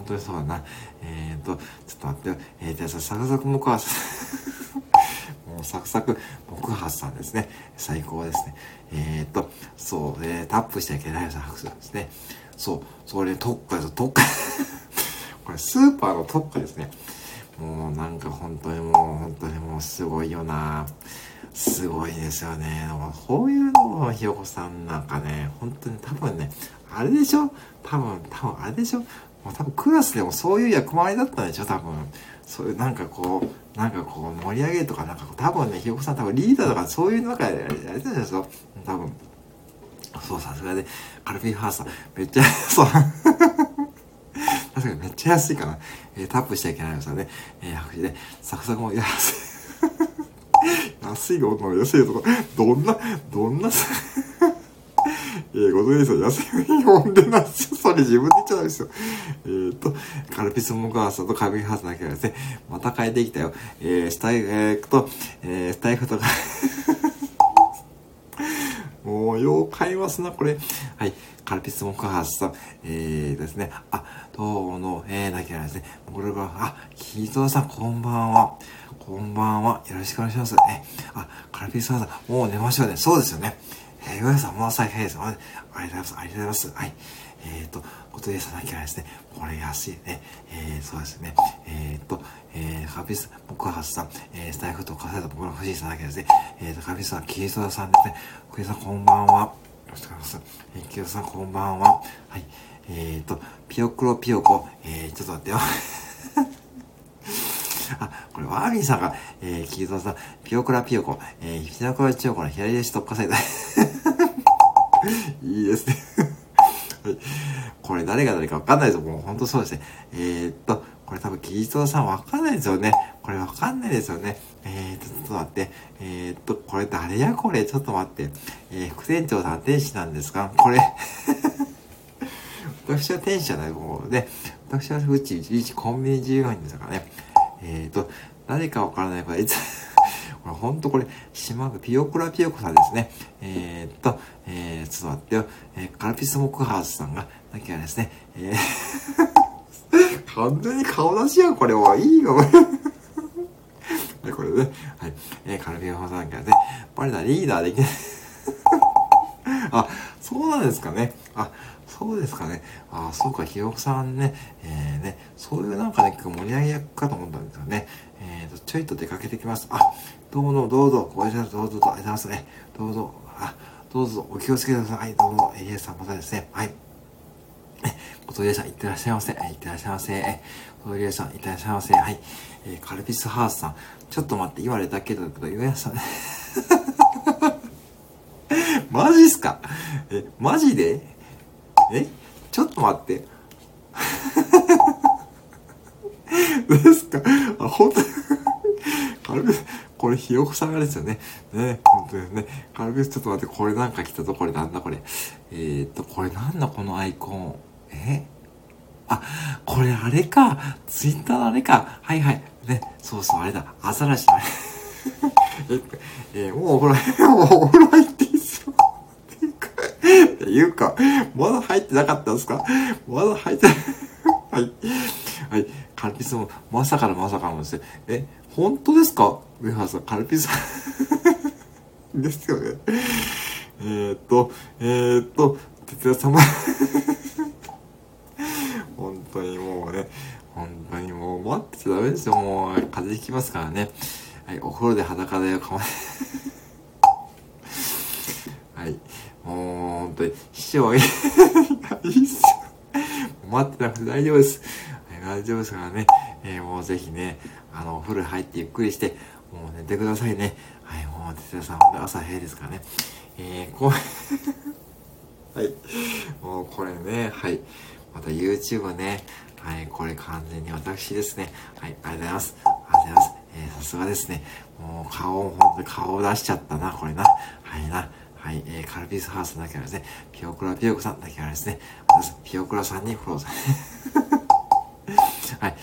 当にそうだな。えっ、ー、と、ちょっと待ってよ。えー、じゃあさ、サクサクもか、も もうサクサク、木発さんですね。最高ですね。えー、っと、そう、えー、タップしちゃいけない拍手ですね。そう、それ特化です、特化。これスーパーの特化ですね。もうなんか本当にもう、本当にもうすごいよなすごいですよね。こういうのをひよこさんなんかね、本当に多分ね、あれでしょ？多分、多分あれでしょ？多分クラスでもそういう役回りだったんでしょ多分。そういうなんかこう、なんかこう盛り上げるとかなんか多分ね、ひよこさん多分リーダーとかそういう中でやりたいですよ。多分。そう、さすがで、カルフィーハーさん、めっちゃ、そう。確かにめっちゃ安いかな。えー、タップしちゃいけないですよね。えー、白紙で、サクサクも安い。安いの安いとか、どんな、どんな、えー、ご存知ですよ。安いの呼んでないです。それ自分で言っちゃダメですよ。えー、っと、カルピスモカーサとカビハースだけはですね、また変えてきたよ。えー、スタイフと、えー、スタイフとか もう、よう買いますな、これ。はい。カルピスモカハスさん、えーですね。あ、どうも、えー、だけはですね。これが、あ、キートさん、こんばんは。こんばんは。よろしくお願いします。え、あ、カルピスさん、もう寝ましょうね。そうですよね。えー、皆さん、もう朝早いです。ありがとうございます。ありがとうございます。はい。えっ、ー、と、ことでさなきゃですね。これ安いね。えー、そうですね。えっ、ー、と、えー、カピス、僕はさん、えー、スタイフと重ねた僕の藤井さんだけですね。えっ、ー、と、カピスさん、キリストさんですね。クリさん、こんばんは。よろしくお願いします。えー、キリストさん、こんばんは。はい。えっ、ー、と、ピヨクロピヨコ。えー、ちょっと待ってよ。あ、これ、ワーミンさんが、えー、キリストさん、ピヨクラピヨコ。えー、ひなこらチヨコの左足特化された。いいですね はい。これ誰が誰かわかんないですよ。もう本当そうですね。えー、っと、これ多分、キリストさんわかんないですよね。これわかんないですよね。えー、っと、ちょっと待って。えー、っと、これ誰やこれ？ちょっと待って。えー、副店長さん天使なんですか？これ 私は天使じゃないもうね。私はうち一日コンビニ従業員ですからね。えー、っと、誰かわからないから、いつこれほんとこれ、島がピヨクラピヨコさんですね。えー、っと、えー、ちょっと待ってよ。えー、カルピスモクハウスさんが、だけはですね、えー完全に顔出しやん、これは。いいよ、これ。ね、はい。えー、カルピスモクさんがね、バレたリーダーできない。あ、そうなんですかね。あ、そうですかね。あ、そうか、ひよこさんね、えー、ね、そういうなんかね、盛り上げ役かと思ったんですよね。えーと、ちょいと出かけてきます。あ、どうぞ、どうぞ、ご挨拶どうぞ、ありがとうございますね。どうぞ、あ、どうぞ、お気をつけください。はい、どうも、エリエさんまたですね。はい。え、おとりさん、いってらっしゃいませ。はい、ってらっしゃいませ。え、おとりさん、いってらっしゃいませ。はい。えー、カルピスハースさん、ちょっと待って、言われたけど、言われさん、マジっすか？え、マジで？えちょっと待って。うですか？あ、本当に？カルピス、これひよこさんがですよね。ね、本当ですね。カルピスちょっと待って、これなんか来たぞ。これなんだこれ。えー、っと、これなんだこのアイコン？え？あ、これあれか。ツイッターのあれか。はいはい。ね、そうそう、あれだ。アザラシ え、えー、もうお風呂、もうお風呂入っていいっすよ。っていうか、まだ入ってなかったんですか？まだ入ってない、はい。はい。カルピスも、まさかのまさかのですね。え、本当ですか？上原さん、カルピス ですよね。えー、っと、えー、っと、哲也様本当にもうね、本当にもう待ってちゃダメですよ。もう、風邪ひきますからね。はい、お風呂で裸でかまはい。もう、本当に、師匠が、いいっすよ。待ってなくて大丈夫です。大丈夫ですからね。えー、もうぜひね、あの、お風呂入ってゆっくりして、もう寝てくださいね。はい、もう、哲也さん、朝早いですからね。えー、こう はい。もうこれね、はい。また YouTube ね、はい、これ完全に私ですね。はい、ありがとうございます。ありがとうございます。えー、さすがですね。もう顔、ほんとに顔を出しちゃったな、これな。はいな。はい、えー、カルピスハウスだけはですね、ピオクラピオクさんだけはですね、ピオクラさんにフォローされ、はい。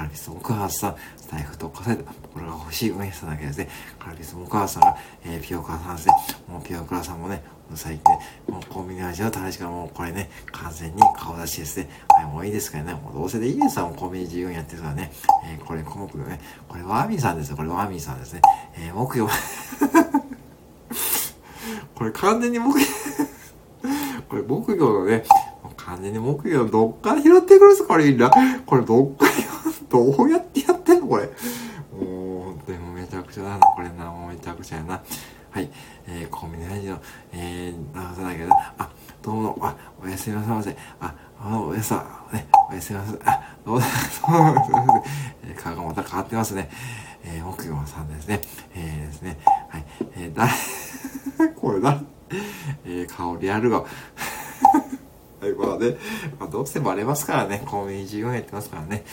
カルピス奥原さん、スタイフ特化サイト、これが欲しい梅さんだけですね。カルピス奥原さんが、えー、ピオカさんですね。もうピオクラさんもね、最近ね、もうコンビニの味の正しかもうこれね、完全に顔出しですね。はい、もういいですからね。もうどうせでいいですよ、もうコンビニ自由にやってるからね。えー、これ、項目ね。これワーミーさんですよ。これワーミーさんですね。えー、木曜 これ完全に木これ木魚のね、完全に木魚どっから拾ってくるんですか？これみんな。これどっから、どうやってやってんのこれ？もう、本当にもめちゃくちゃだな。これな、もうめちゃくちゃやな。はい。えー、コンビニラジオ、えー、直さないけど、あ、どうも、あ、おやすみなさいませ。あ、あの、おやさ、ね、おやすみなさい。あ、どうも、そうなんです。えー、顔がまた変わってますね。えー、木魚さんですね。えー、ですね。はい。えー、だ、これだ、えー、顔リアルが、はい、まあね、まあ、どうせバレますからね、コンビニ14円やってますからね。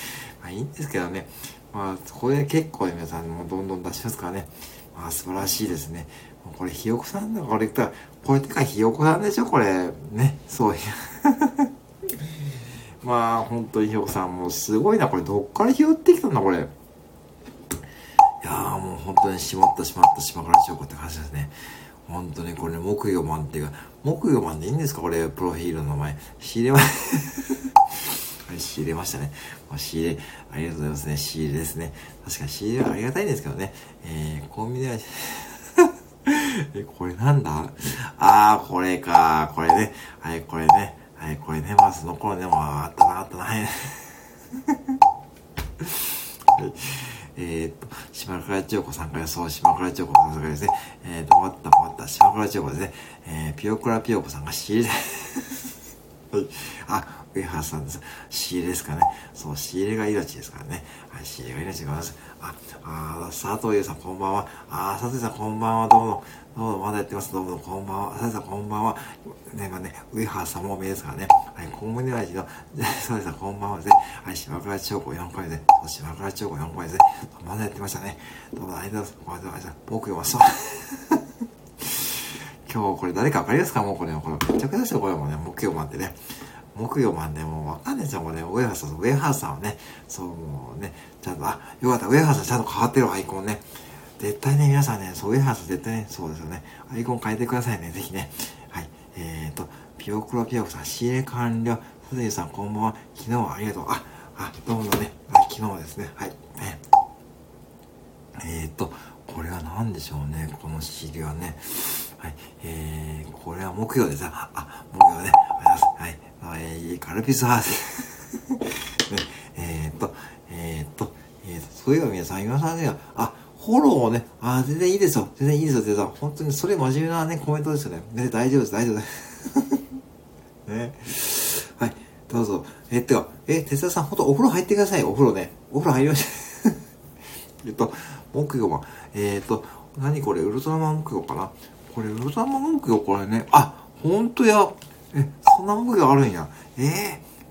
まあいいんですけどね。まあ、そこれ結構皆さんもどんどん出しますからね。まあ、素晴らしいですね。これ、ひよこさんだこれ言ったら、これってかひよこさんでしょ？これ。ね、そういう。まあ、本当にひよこさんもすごいな。これ、どっから拾ってきたんだ、これ。いやーもう本当にしまったしまったしまからちょこって感じですね。本当にこれ、木魚マンっていうか、木魚マンでいいんですかこれ、プロフィールの名前。仕入れま、仕入れましたね。仕入れ、ありがとうございますね。仕入れですね。確かに仕入れはありがたいんですけどね。えー、コンビニでは、え、これなんだ？あー、これか。これね。はい、これね。はい、これね。まあ、その頃ね、もうあったな、あったな。はい。えー、っと、島倉千代子さんからそう、島倉千代子さんからですね。えー、っと、待った、待った、島倉千代子ですね。えー、ピオクラピオコさんが仕入れ、はい。あ、上原さんです。仕入れですかね。そう、仕入れが命ですからね。はい、仕入れが命でございます。あ、あ佐藤優さんこんばんは。あ、佐藤さんこんばんは。どうも。どうも、まだやってます。どうも、こんばんは。佐藤さんこんばんは。ね、まあね、上原さんもめですからね。はい、コンビニ味の、佐藤さんこんばんはですね。はい、島倉千代子4回で、島倉千代子4回ですね。まだやってましたね。どうも、ありがとうございます。ありがとうございます。僕よ、そう。今日これ誰かわかりますか？もうこれ、これめちゃくちゃですよ、これもね、木曜待ってね。木曜までもうわかんないですよ、もうね、ウェハーさん、ウェハーさんはね、そう、もうね、ちゃんと、あ、よかった、ウェハーさんちゃんと変わってるアイコンね。絶対ね、皆さんね、そう、ウェハーさん絶対ね、そうですよね。アイコン変えてくださいね、ぜひね。はい。えーと、ピオクロピオクさん、仕入れ完了。すずさん、こんばんは。昨日はありがとう。あ、あ、どうもね。はい、昨日ですね。はい。ね、えーと、これは何でしょうね、この仕入れはね。はい。えー、これは木曜です。あ、あ木曜ね。ありがとうございます。はい。えー、カルピスハース。ね、え、っと、えー、っと、えー、っと、そういえば皆さん、今さんね、あ、フォローをね、あ、全然いいですよ。全然いいですよ、全然。本当に、それ真面目なね、コメントですよね。ね、大丈夫です、大丈夫です。ね。はい、どうぞ。え、ってか、え、哲田さん、ほんとお風呂入ってください。お風呂ね。お風呂入りました。えっと、木曜は、えー、っと、何これ、ウルトラマン木曜かな？これ、ウルトラマン木曜これね。あ、ほんとや。え、そんな木魚あるんや。え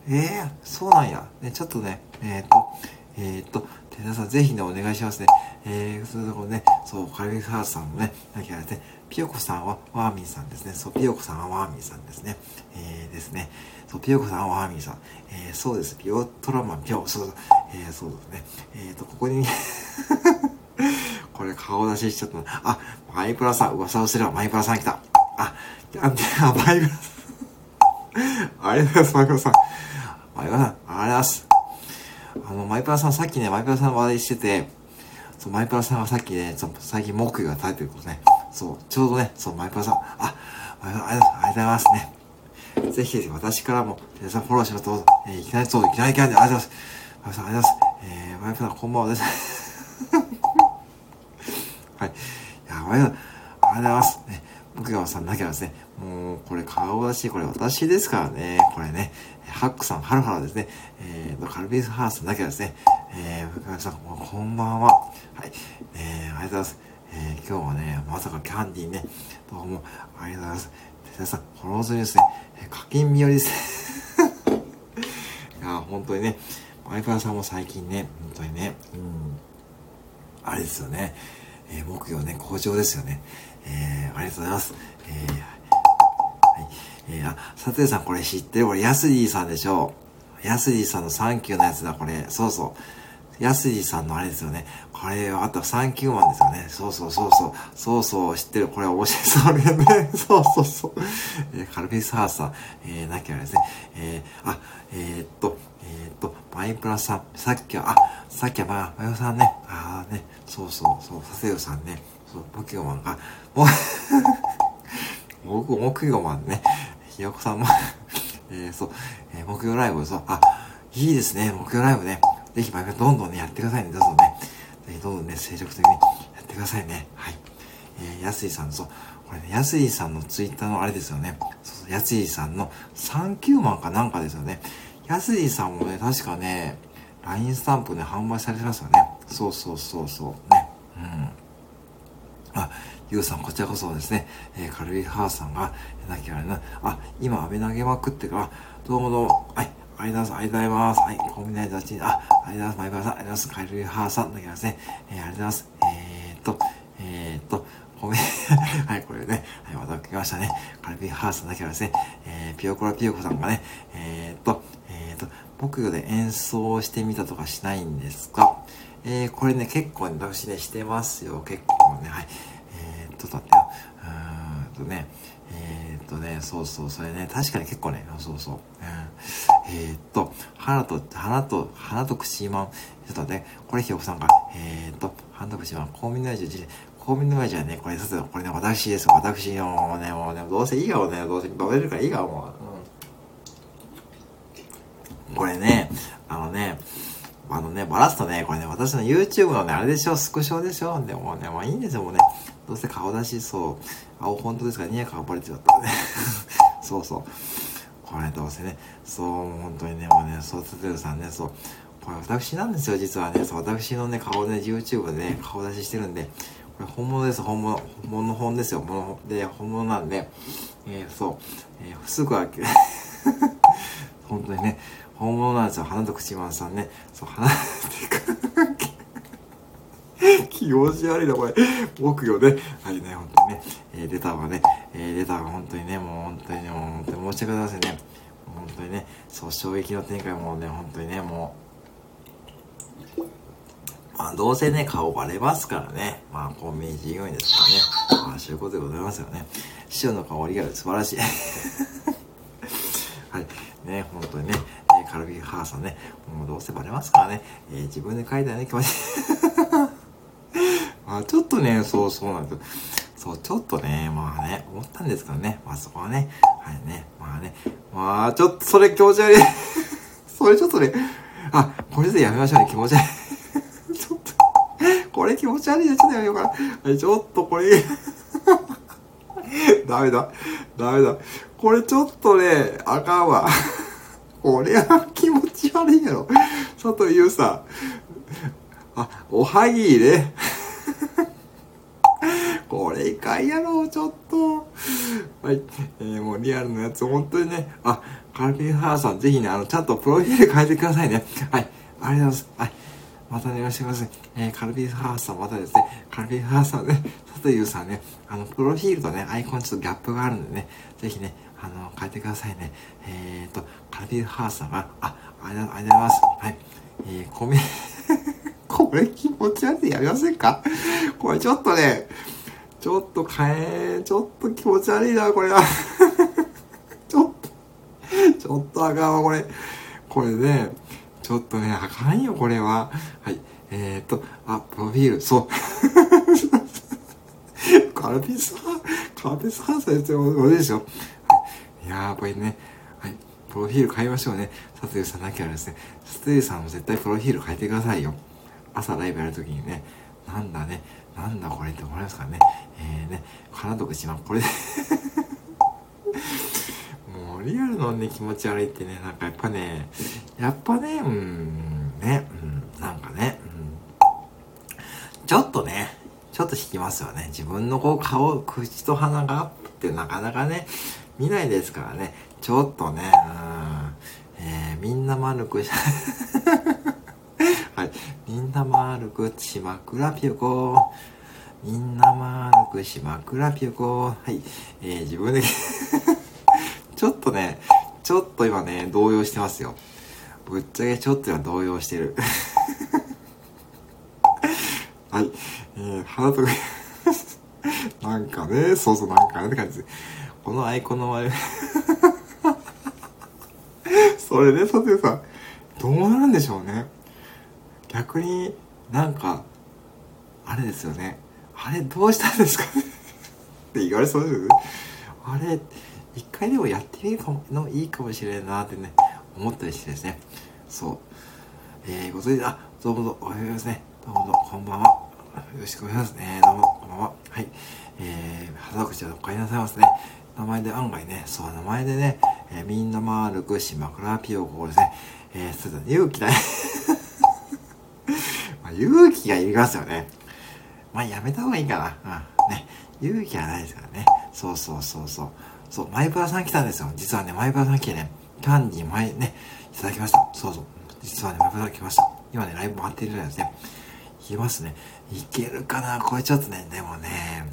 ー、えー、そうなんや。ね、ちょっとね、えっ、と、えっ、と、テナさんぜひね、お願いしますね。えー、それでころね、そう、カルビハースさんもね、なきゃね、ピヨコさんはワーミーさんですね。そう、ピヨコさんはワーミーさんですね。えー、ですね。そう、ピヨコさんはワーミーさん。えー、そうです。ピオトラマン、ピヨ、そう、えー、そうですね。えっ、ー、と、ここに、これ顔出ししちゃったあ、マイプラさん、噂をすればマイプラさん来た。あ、あ、マイプラさん。ありがとうございます、マイパラさん。マイパラさん、ありがとうございます。あの、マイパラさん、さっきね、マイパラさんの話題してて、そう、マイパラさんはさっきね、そ最近木魚が垂れてることね。そう、ちょうどね、そう、マイパラさん、あ、マイプラさんありがとうございますね。ぜひぜひ私からも、皆さんフォローしますと、えー、いきなりそう、いきなりいきなり、ありがとうございます。マイパラさん、ありがとうございます。えー、マイパラさん、こんばんはです。はい。いや、マイパラさん、ありがとうございます。ね、僕がさんなきゃですね、もう、これ顔出し、これ私ですからね。これね、ハックさん、ハルハラですね。えー、カルビスハースだけですね。えー、福川さん、こんばんは。はい。えー、ありがとうございます。えー、今日はね、まさかキャンディーね、どうも、ありがとうございます。哲田さん、フォロー済みですね。えー、課金日和ですね。いや、本当にね、マイパラさんも最近ね、本当にね、うん、あれですよね。えー、木曜ね、好調ですよね。えー、ありがとうございます。えーはいえー、あ、佐藤さんこれ知ってる？これ、ヤスリーさんでしょうヤスリーさんのサンキューのやつだ、これ。そうそう。やすじさんのあれですよね。これ、あとサンキューマンですよね。そうそうそうそう。そうそう、知ってる。これ面白そうね。そうそうそう。えー、カルピスハーさん、えー、なきゃあれですね。えー、あ、えー、っと、えー、っと、マイプラさん、さっきは、あ、さっきはまあ、マヨさんね。ああね、そうそうそう、させよさんね。そう、ポケモンが、もう僕、木曜マンね。ひよこさんも えー、そう、えー、木曜ライブ、そう、あ、いいですね、木曜ライブね。ぜひ、毎回どんどんね、やってくださいね、どうぞね。ぜひ、どんどんね、精力的にやってくださいね。はい。えー、やすいさん、そう、これね、やすいさんのツイッターのあれですよね。そうそう、やすいさんの39万かなんかですよね。やすいさんもね、確かね、LINE スタンプね、販売されてますよね。そうそうそうそう。ね。うん。あ、ゆうさん、こちらこそですね、えー、カルビハーさんが、なきゃあれな、あ、今、安倍投げまくってから、どうもどうも、はい、ありがとうございます。ありがとうございます。はい、コンビナイトチあ、ありがとうございます。マイバーさん、ありがとうございます。カルビハーさん、だけですね、えー、ありがとうございます。えー、っと、えー、っと、ごめん。はい、これね、はい、また来ましたね。カルビハーさんだけはですね、えー、ピオコラピオコさんがね、えー、っと、えー、っと、木魚で演奏してみたとかしないんですか？えー、これね、結構ね、私ね、してますよ。結構ね、はい。と待ってよ。うーんとね、えー、っとね、そうそう、それね、確かに結構ね、そうそう。うん、えー、っと、花と、花と、花と口まん。ちょっと待って、これひよこさんか。えー、っと、花と口まん、コンビニラジオ、コンビニラジオはね、これ、さてこれね、私です。私の、ね、もうね、どうせいいよね、どうせ、食べれるからいいかもう。うん。これね、あのね、あのね、バラすとね、これね、私の YouTube のね、あれでしょ、スクショでしょ。でもね、まあいいんですよ、もうね。どうせ顔出し、そう。あ、本当ですか？にやかがバレちゃった。そうそう。これどうせね、そう、本当にね、もうね、そう、つてるさんね、そう。これ私なんですよ、実はね。そう、私のね、顔ね、YouTube でね、顔出ししてるんで、これ本物です、本物。本物の本ですよ、本物で、本物なんで、えー、そう、えー、すぐ開け、本当にね、本物なんですよ、花と口まんさんね。そう、花、っていうか、気持ち悪いな、これ。木魚ね。はいね、本当にね。えー、レターはね、えー、レターが本当にね、もう本当にね、もう本当に申し訳ございませんね。本当にね、そう、衝撃の展開もね、本当にね、もう、まあ、どうせね、顔バレますからね。まあ、コンビニ従業員ですからね。まあ、そういうことでございますよね。師匠の顔リアル素晴らしい。はい。ね、本当にね、えー、カルビーハーさんね、もうどうせバレますからね、えー、自分で書いたね、気持ち。まあ、ちょっとね、そうそうなんですそう、ちょっとね、まあね、思ったんですけどね、まあそこはね、はいね、まあね、まあちょっとそれ気持ち悪い。それちょっとね、あ、これでやめましょうね、気持ち悪い。ちょっと、これ気持ち悪いでちょっとやめようかな。はい、ちょっとこれ ダメだ。ダメだ。これちょっとね、あかんわ。これは気持ち悪いやろ。佐藤優さん。あ、おはぎね。これいかんやろ、ちょっと。はい。えー、もうリアルのやつ、本当にね。あ、カルビンハーさん、ぜひね、あの、ちゃんとプロフィール変えてくださいね。はい。ありがとうございます。はい。またね、よろしくお願いします。えー、カルビンハーさん、またですね、カルビンハーさんね、佐藤優さんね、あの、プロフィールとね、アイコンちょっとギャップがあるんでね、ぜひね、あの、変えてくださいね。えーと、カルビンハーさんが、あ、ありがとうございます。はい。えー、コメ、れ気持ち悪いやりませんか？これちょっとね、ちょっと変え、ちょっと気持ち悪いな、これは。ちょっと、ちょっとあかんわ、これ。これね、ちょっとね、あかんよ、これは。はい。えー、っと、あ、プロフィール、そう。カルピスハカルピスハウスですよ、おいですよ。いやー、これね、はい。プロフィール変えましょうね。サトゥさんなきゃですね。サトゥさんも絶対プロフィール変えてくださいよ。朝ライブやるときにね、なんだね、なんだこれって思いますからね。えー、ね、花と口まこれ。で もうリアルのね、気持ち悪いってね、なんかやっぱね、やっぱね、うん、ね、うん、なんかね、うん、ちょっとね、ちょっと引きますよね。自分のこう顔、口と鼻がアップってなかなかね、見ないですからね、ちょっとね、うん、えー、みんな丸くし はい。みんな丸く島倉ぴよこ。みんな丸く島倉ぴよこ。はい。えー、自分で ちょっとね、ちょっと今ね、動揺してますよ。ぶっちゃけちょっと今動揺してる。はい。えー、花とか なんかね、そうそう、なんかねって感じです。このアイコンの周りそれで、さてさ、どうなるんでしょうね。逆になんか、あれですよね。あれ、どうしたんですか って言われそうですよね。あれ、一回でもやってみるかものいいかもしれんなってね、思ったりしてですね。そう。えー、ご存知、あ、どうもどうも、おはようございますね。どうもどうも、こんばんは。よろしくお願いしますね。どうも、こんばんは。はい。えー、肌口はお帰りなさいますね。名前で案外ね、そう、名前でね、えー、みんな丸く島倉ピオコですね。えー、そうだ、勇気だね。勇気がいりますよね。まあ、やめた方がいいかな。うん。ね。勇気はないですからね。そうそうそうそう。そう、マイプラさん来たんですよ。実はね、マイプラさん来てね、キャンディー前ね、いただきました。そうそう。実はね、マイプラさん来ました。今ね、ライブ回ってるぐらいですね。いきますね。いけるかな？これちょっとね、でもね、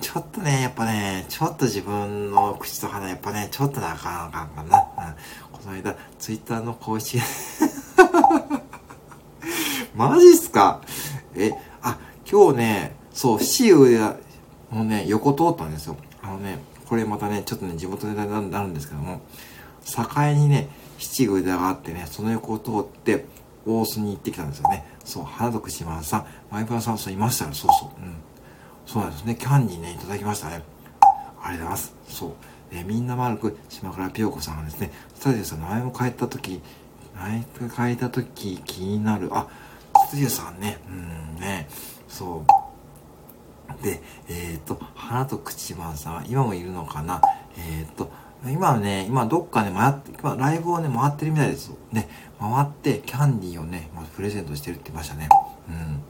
ちょっとね、やっぱね、ちょっと自分の口と鼻、やっぱね、ちょっとなあかなかんかな。うん。この間、ツイッターの公式 マジっすか？え、あ、今日ね、そう、七上もうね、横通ったんですよ。あのね、これまたね、ちょっとね、地元ネタになるんですけども、境にね、七上田があってね、その横を通って、大須に行ってきたんですよね。そう、花徳島さん、マイプラさん、そういましたよ。そうそう。うん。そうなんですね。キャンディーね、いただきましたね。ありがとうございます。そう。え、みんな丸く、島倉ピヨコさんがですね、スタジオさん、名前も変えたとき、名前変えたとき気になる。あ、さんね、うんね、そう。で、えっ、ー、と、花と口番さんは今もいるのかな？えっ、ー、と、今はね、今どっかね、回って、今ライブをね、回ってるみたいです。ね、回ってキャンディーをね、まあ、プレゼントしてるって言いましたね。うん。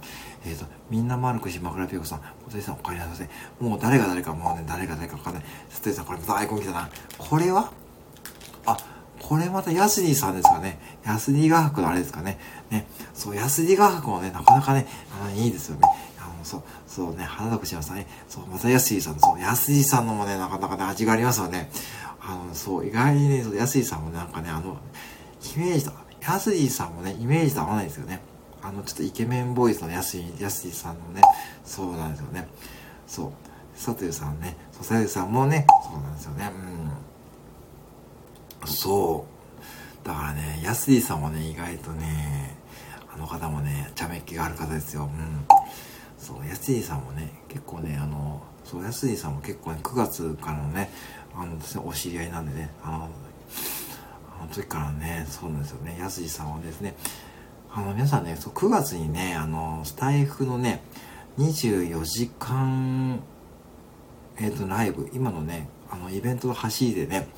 えっ、ー、と、みんな丸くし、枕ピコさん、小鳥さんお帰りなさい。もう誰が誰かもうね、誰が誰かわかんない。ステさん、これまたアイコン来たな。これは？あ、これまたヤスディさんですかね。ヤスディ画伯のあれですかね。ね、そう、ヤスディ画伯もね、なかなかね、あ、いいですよね。あの、そう、そうね、花田口さんね、そう、またヤスディさん、そう、ヤスディさんのもね、なかなかね、味がありますよね。あの、そう、意外にね、そう、ヤスディさんも、なんかね、あの、イメージと、ヤスディさんもね、イメージと合わないですよね。あの、ちょっとイケメンボイスのやすい、やすいさんのね、そうなんですよね。そう。サトゥさんね、そう、サトゥさんもね、そうなんですよね。うん。そう。だからね、やすいさんもね、意外とね、の方もね、茶目っ気がある方ですよ。うん。そう、やすいさんもね、結構ね、あの、そう、やすいさんも結構ね、9月からのね、あの、お知り合いなんでね、あの、あの時からね、そうなんですよね、やすいさんはですね、あの、皆さんね、そう、9月にね、あの、スタイフのね、24時間、えっ、ー、と、ライブ、今のね、あの、イベントの走りでね、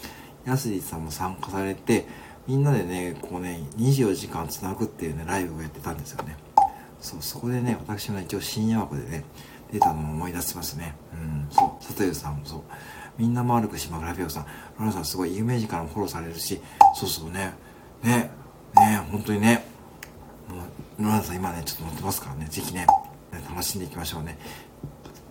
やすりさんも参加されて、みんなでね、こうね、24時間つなぐっていうね、ライブをやってたんですよね。そう、そこでね、私も一応深夜枠でね、出たのを思い出しますね。うん、そう、佐藤さんもそう。みんなも歩く島倉ピオさん、ロナさんすごい有名人からもフォローされるし、そうそうね、ね、ね、本当にね、もう、野良さん今ね、ちょっと乗ってますからね、ぜひね、楽しんでいきましょうね。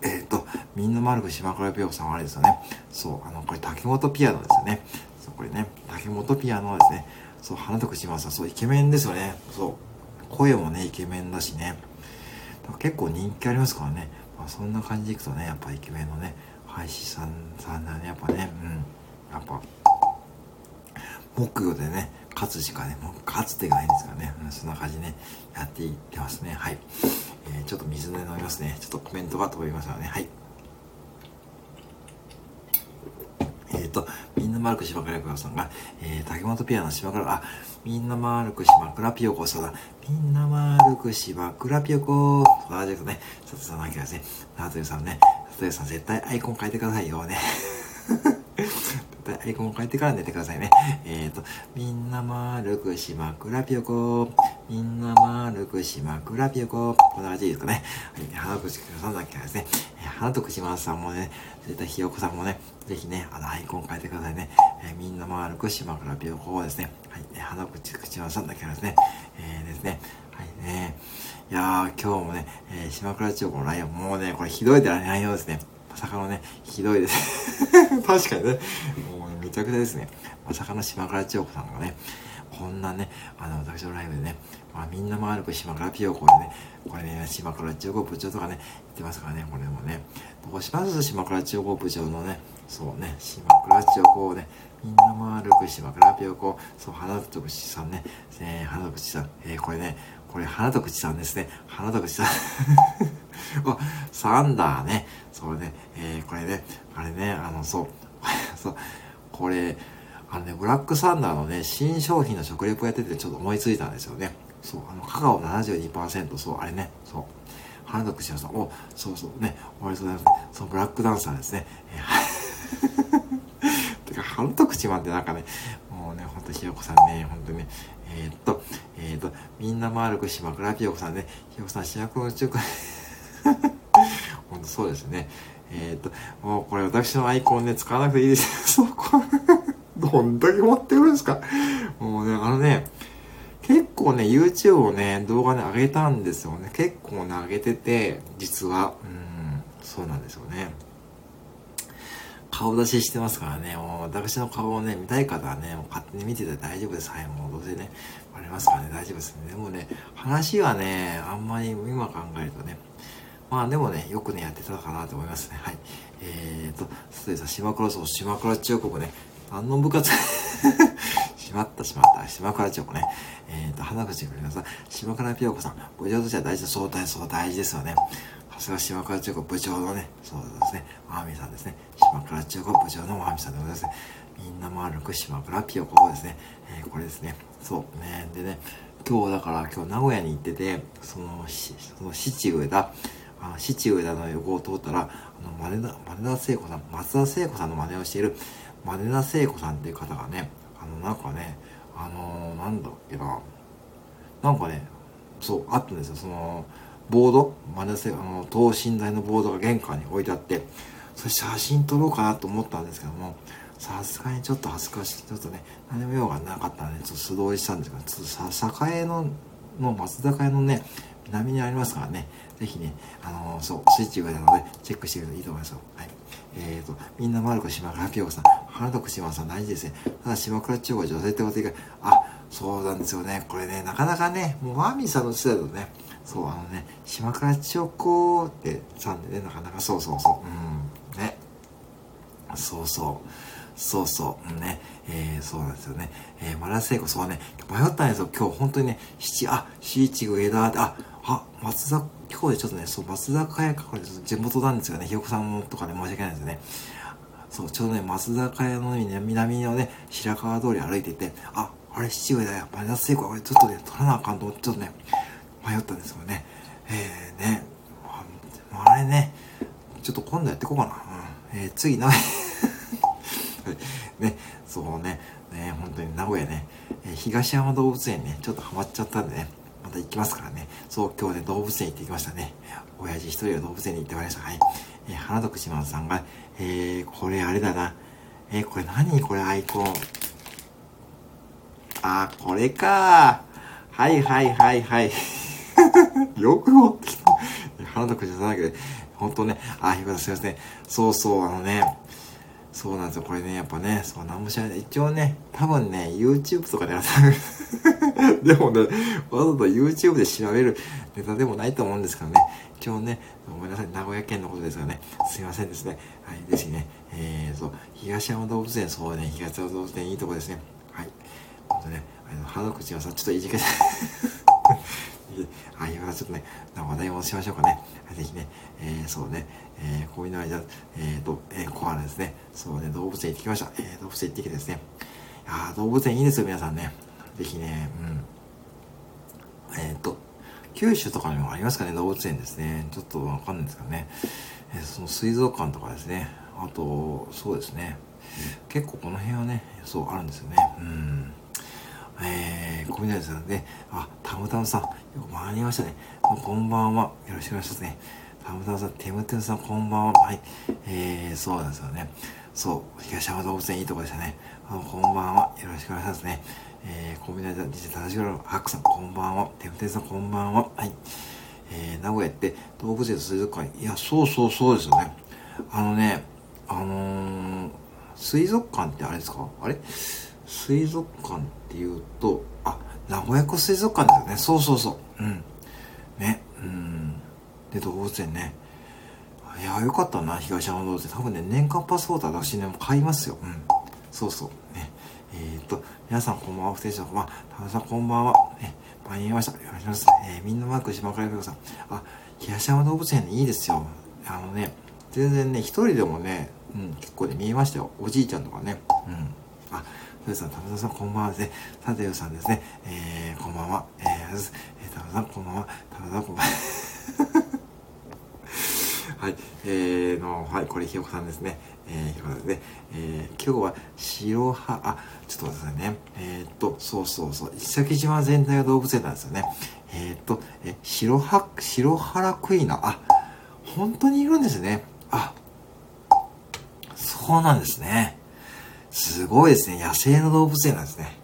えっ、ー、と、みんな丸く島倉ピオさんはあれですよね。そう、あの、これ竹本ピアノですよね。そう、これね、竹本ピアノですね。そう、花徳島さん、そう、イケメンですよね。そう、声もね、イケメンだしね。結構人気ありますからね。まあ、そんな感じでいくとね、やっぱイケメンのね、配信さんさんだね、やっぱね、うん。やっぱ、木魚でね、勝つしかね、もう勝つ手がないんですからね、うん、そんな感じでね、やっていってますね。はい。えー、ちょっと水で飲みますね。ちょっとコメントが飛びましたね。はい。えっ、ー、と、みんな丸く島倉ピオさんが、えー、竹本ピアノ島倉、あ、みんな丸く島倉ピヨコ、そうだ、みんな丸く島倉ピヨコ、そうだ、じゃあね、佐藤さんのわけですね、佐藤さんね、佐藤さん絶対アイコン変えてくださいよね。アイコンを変えてから寝てくださいね。えっ、ー、と、みんな丸くしまくらぴよこ。みんな丸くしまくらぴよこ。こんな感じですかね。はい、花くさんだけですね、えー、花とくしまさんもね、絶対ひよこさんもね、ぜひね、あの、アイコン変えてくださいね。えー、みんな丸くしまくらぴよこをですね、はい、花くしまさんだけですね、えー、ですね、はいね、いやー、今日もね、えー、島倉千代子のライオン、もうね、これひどいで内容ですね。まさかのね、ひどいです。確かにね、もうめちゃくちゃですね。まさかの島倉千代子さんがね、こんなね、あの、私のライブでね、まあ、みんな回るく島倉ピヨコでね、これね、島倉千代子部長とかね、言ってますからね、これもね、どうします？島倉千代子部長のね、そうね、島倉千代子をね、みんな回るく島倉ピヨコ、そう、花と口さんね、えー、花と口さん、えー、これね、これ花と口さんですね、花と口さん。あ、サンダーね、そうね、えー、これね、あれね、あの、そう、そう、これ、あのね、ブラックサンダーのね、新商品の食レポやっててちょっと思いついたんですよね。そう、あの、カカオ72%、そう、あれね、そう。花田口さん、お、そうそう。ね、おめでとうございます。そう、ブラックダンサーですね。えー、てか、花田口マンってなんかね、もうね、ほんとひよこさんね、ほんとね、えー、っと、えー、っと、みんな丸く島倉ひよこさんね、ひよこさん主役の宇宙んそうですね。えー、っと、もうこれ私のアイコンね、使わなくていいです。そこ。どんだけ持ってるんですかもうね、あのね、結構ね、YouTube をね、動画で上げたんですよね。結構ね、上げてて、実は。うん、そうなんですよね。顔出ししてますからね、もう私の顔をね、見たい方はね、もう勝手に見てて大丈夫です。はい、もうどうせね、ありますからね、大丈夫ですね。でもね、話はね、あんまり今考えるとね、まあでもね、よくね、やってたかなと思いますね。はい。えーと、そうです島倉そう、島倉千代子ね、何の部活 しまったしまった。島倉千代子ね。えっ、ー、と、花口くれなさい。島倉ピヨ子さん。部長としては大事、そう大そう大事ですよね。さすが島倉千代子部長のね、そうですね。マーミさんですね。島倉千代子部長のマーミさんでございますね。みんな丸く島倉ピヨ子ですね。えー、これですね。そうね。でね、今日だから今日名古屋に行ってて、その、その七上田、あの、七上田の横を通ったら、あの、真田、真田聖子さん、松田聖子さんの真似をしている、マネナ聖子さんっていう方がね、あの、なんかね、あのー、なんだっけな、なんかね、そう、あったんですよ、その、ボード、マネナ聖子、あの、等身大のボードが玄関に置いてあって、それ写真撮ろうかなと思ったんですけども、さすがにちょっと恥ずかしい、ちょっとね、何も用がなかったんで、ちょっと素通りしたんですけど、ちょっとさ、栄の、の松坂屋のね、南にありますからね、ぜひね、あのー、そう、スイッチ上なので、チェックしてみるといいと思いますよ。はい。えーと、みんなマルコ島倉ピオさん、花徳島さん大事ですね。ただ島倉千代子女性ってことで、あ、そうなんですよね。これね、なかなかね、もうマーミーさんの世代だとね、そう、あのね、島倉千代子ってさんでね、なかなかそうそうそう、うん、ね。そうそう。そうそう、うんね、えー、そうなんですよね。えー、マラセイコ、そうね、迷ったんですよ。今日本当にね、七、あ、七一上田って、あ、あ、松田、今日でちょっとね、そう、松坂屋か、これ地元なんですよね。ひよこさんとかね、申し訳ないですね。そう、ちょうどね、松坂屋の南のね、白川通り歩いてて、あ、あれ七上だよ。マイナス成功、これちょっとね、取らなあかんと思って、ちょっとね、迷ったんですよね。えー、ね、まあ、あれね、ちょっと今度やっていこうかな。うん、えー、次な、ね、そうね、ね、本当に名古屋ね、え、東山動物園ね、ちょっとハマっちゃったんでね、また行きますからね。そう、今日ね、動物園行ってきましたね。親父一人が動物園に行ってまいりました。はい。えー、花徳島さんが、えー、これあれだな。えー、これ何？これアイコン。あ、これかはいはいはいはい。よく持ってきた。花徳島さんだけど、本当ね、あ、ひばすいません。そうそう、あのね、そうなんですよ。これね、やっぱね、そう、なんも知らない。一応ね、多分ね、YouTube とかでやったでもね、わざと YouTube で調べるネタでもないと思うんですからね。今日ね、ごめんなさい、名古屋県のことですがね、すいませんですね。はい、ですね、えー、そう、東山動物園、そうね、東山動物園いいとこですね。はい。ほんとね、あの、歯の口がさ、ちょっといじけて はい、またちょっとね、話題をしましょうかね。ぜひね、えー、そうね、えー、こういうの間、えっ、ー、と、えー、コアラですね。そうね、動物園行ってきました。えー、動物園行ってきてですね。いや動物園いいですよ、皆さんね。ぜひね、うん。えっ、と、九州とかにもありますかね、動物園ですね。ちょっとわかんないですけどね。え、その水族館とかですね。あと、そうですね。結構この辺はね、そう、あるんですよね。うん。えー、小南さんで、あ、たむたむさん、よく間に合いましたね。こんばんは。よろしくお願いしますね。たむたむさん、てむてむさん、こんばんは。はい。えー、そうなんですよね。そう、東山動物園いいとこでしたね。あの、こんばんは。よろしくお願いしますね。えー、コンビニで正しくハックさん、こんばんは。てむてむさん、こんばんは。はい。えー、名古屋って動物園と水族館、いや、そうそうそうですよね。あのね、あのー、水族館ってあれですか？あれ？水族館ってていうと、あ、名古屋湖水族館ですよね。そうそうそう。うん。ね。うん。で、動物園ね。いや、よかったな、東山動物園。多分ね、年間パスポート私ね、買いますよ。うん。そうそう。ね。えー、っと、皆さんこんばんは、不定者こんばんは。田中さんこんばんは。ね、間に合いました。よろしくお願いします。えー、みんなマーク島倉由さん。あ、東山動物園いいですよ。あのね、全然ね、一人でもね、うん、結構ね、見えましたよ。おじいちゃんとかね。うん。あ、ふうさん、田中さんこんばんはですね。さてよさんですね。えー、こんばんは。えー、えー、田中さんこんばんは。田中さんこんばんは。はい、えーの、はい、これひよこさんですね。えー、ひよこさんですね。えー、今日は白は、あ、ちょっと待ってくださいね。えー、っと、そうそうそう。石崎島全体が動物園なんですよね。えー、っと、え、白は、白原クイナ。あ、本当にいるんですね。あ、そうなんですね。すごいですね。野生の動物園なんですね。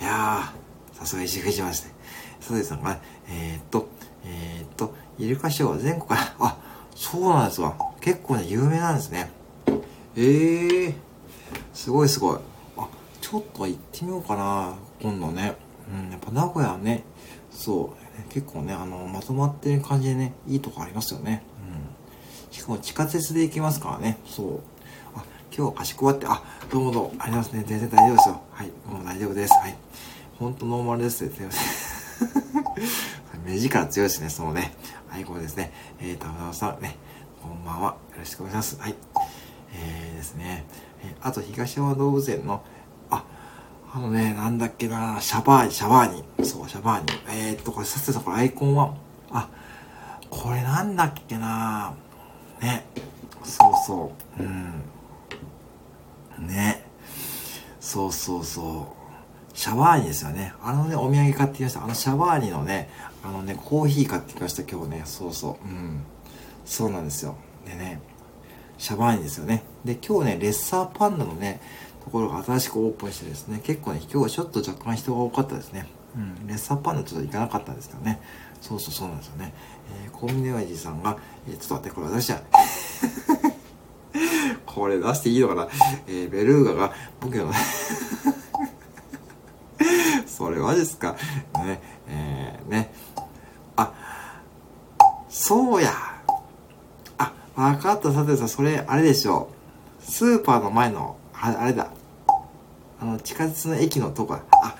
いやー、さすが石垣島ですね。佐藤さんが、えー、っと、えー、っと、イルカショーは全国から、あ、そうなんですわ。結構ね、有名なんですね。えー、すごいすごい。あ、ちょっと行ってみようかな、今度ね。うん、やっぱ名古屋はね、そう、結構ね、あの、まとまってる感じでね、いいとこありますよね。うん。しかも地下鉄で行きますからね、そう。今日はかしこまって、あ、どうもどうも、ありますね。全然大丈夫ですよ。はい、もう大丈夫です。はい。ほんとノーマルですすいません。目力強いですね、そのね。はい、これですね。えー、たまたまさんね、こんばんは。よろしくお願いします。はい。えー、ですね。えー、あと、東山動物園の、あ、あのね、なんだっけな、シャバーニ、シャバーニ。そう、シャバーニ。えー、っと、これ、さてさ、これアイコンは、あ、これなんだっけな、ね。そうそう。うん。ね。そうそうそう。シャワーニですよね。あのね、お土産買ってきました。あのシャワーニのね、あのね、コーヒー買ってきました、今日ね。そうそう。うん。そうなんですよ。でね、シャバーニですよね。で、今日ね、レッサーパンダのね、ところが新しくオープンしてですね、結構ね、今日はちょっと若干人が多かったですね。うん、レッサーパンダちょっと行かなかったんですけどね。そうそうそうなんですよね。えー、コンビニ親父さんが、えー、ちょっと待って、これ私は、これ出していいのかな？えー、ベルーガが僕の それはですか。ね、えー、ね。あ、そうや。あ、わかった、さてさ、それ、あれでしょう。スーパーの前の、ああれだ。あの、地下鉄の駅のとこだ。あ、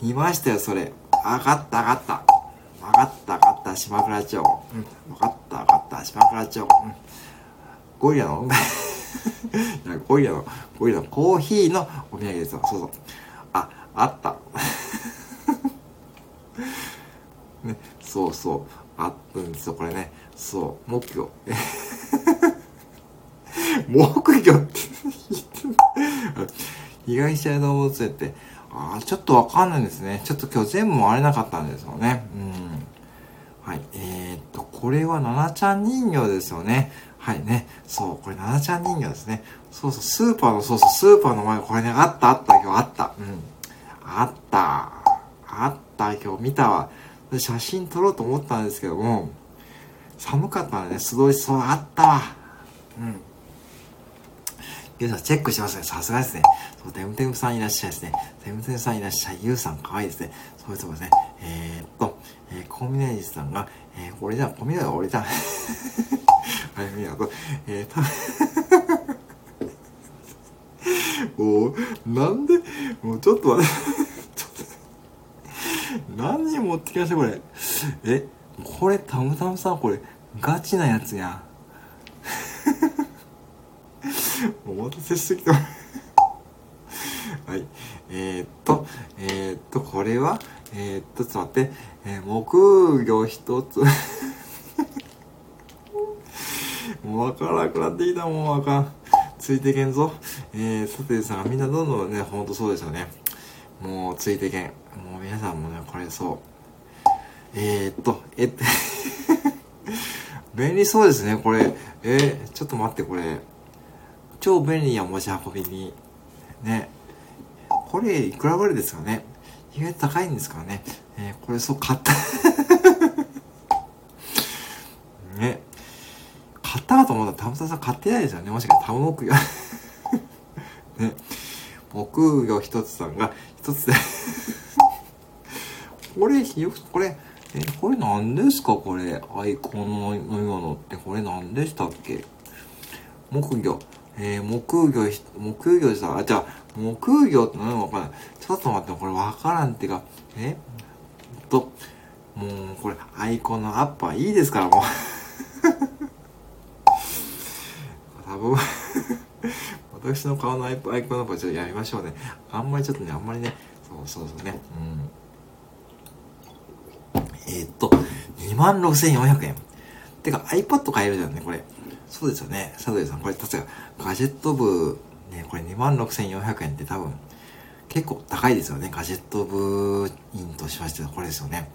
見ましたよ、それ。わかった、わかった。わかった、わかった、島倉町。うん。わかった、わかった、島倉町。うん。ゴリラの、ゴリラの、ゴリラのコーヒーのお土産ですよ。そうそう。あ、あった。ね、そうそう。あったんですよ、これね。そう、木魚。木魚って言って被害者動物園って、ああ、ちょっとわかんないですね。ちょっと今日全部回れなかったんですよね。うん。はい。えー、っと、これはななちゃん人形ですよね。はいね。そう、これななちゃん人形ですね。そうそう、スーパーの、そうそう、スーパーの前、これね、あったあった、今日あった。うん。あった。あった、今日見たわ。で写真撮ろうと思ったんですけども、寒かったんでね、素通りそう、あったわ。うん。ゆうさん、チェックしますね。さすがですね。そう、テムテムさんいらっしゃいですね。テムテムさんいらっしゃい。ゆうさん、かわいいですね。そういうとこですね。えー、っと、えー、コンビネージさんが、えー、俺じゃ、コンビネージ俺じゃ。はい、みなと、えー、た、もう、なんで、もうちょっと待って、ちょっと、何持ってきましたこれ？え、これ、たむたむさん、これ、ガチなやつや。お待たせしてきた。はい。えー、っと、えー、っと、これは、えー、っと、ちょっと待って、え、木魚一つもうわからなくなってきたもん、わかん。ついてけんぞ。えー、さてさ、みんなどんどんね、ほんとそうですよね。もう、ついてけん。もう皆さんもね、これそう。えー、っと、えっと 便利そうですね、これ。えー、ちょっと待って、これ。超便利や持ち運びに。ね。これ、いくらぐらいですかね。意外と高いんですからね。えー、これそう、買ったね。買ったかと思ったら、タムさん買ってないですよね。もしかしてタム木魚ね。木魚一つさんが一つで これ、よく、これ、え、これ何ですか？これ。アイコンののようのって、これ何でしたっけ？木魚。えー、木魚、木魚さ、あ、じゃあ、木魚って何もわかんない。ちょっと待って、これわからんっていうか、え？っと、もう、これ、アイコンのアップはいいですから、もう多分 私の顔のアイコンのアップはちょっとやりましょうね。あんまりちょっとね、あんまりね、そうそうそうね。うん。えー、っと、26,400円。てか iPad 買えるじゃんね、これ。そうですよね。佐藤さん、これ確かガジェット部、ね、これ26,400円って多分、結構高いですよね。ガジェット部員としましてはこれですよね。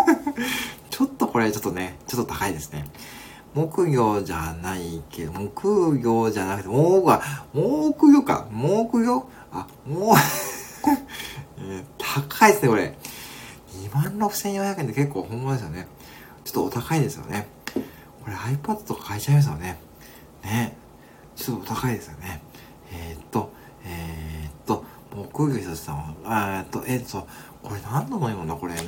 ちょっとこれちょっとね、ちょっと高いですね。木魚じゃないけど、木魚じゃなくて、木魚、木魚か。木魚？あ、もう えー、高いですね、これ。26,400円って結構本物ですよね。ちょっとお高いですよね。これ iPad とか買えちゃいますよね。ね。ちょっとお高いですよね。えー、っと、えー、っと、木魚一つさんは、えっと、えー、っと、これ何の飲み物だ、これね。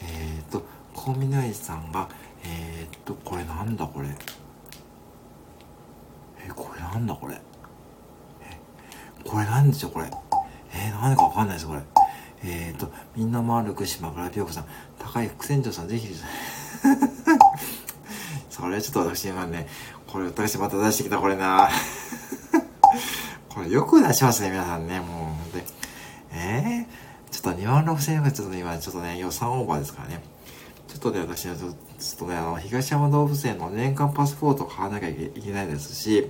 え、っと、コンビニエンスさんが、えー、っと、これなんだ、これ。え、これなんだ、これ。え、これなんでしょう、これ。えー、何かわかんないです、これ。えっ、と、みんなも歩く島からピョコさん、高い副船長さん、ぜひ、それちょっと私今ね、これ私また出してきた、これな。これよく出しますね、皆さんね、もう、本当に。えー、ちょっと2万6000円がちょっと今、ちょっとね、予算オーバーですからね。ちょっとね、私はちょっとね、あの、東山動物園の年間パスポートを買わなきゃいけないですし、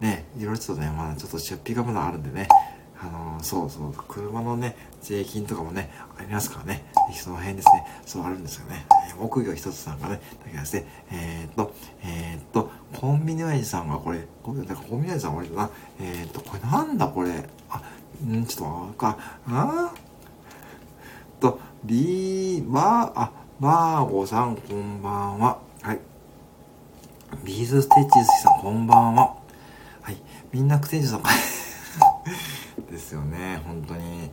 ね、いろいろちょっとね、まだちょっと出費がまだあるんでね、あのー、そうそう、車のね、税金とかもね、ありますからね、その辺ですね、そうあるんですよね。えー、木魚一つさんがね、だけですね、えー、っと、えー、っと、コンビニ親父さんがこれ、コンビニ親父さんはれだな、え、っと、これなんだこれ、あ、んちょっとわか、あと、ビー、バー、あ、バーゴさん、こんばんは。はい。ビーズステッチズさん、こんばんは。はい。みんなクテンジさん、ですよね。本当に。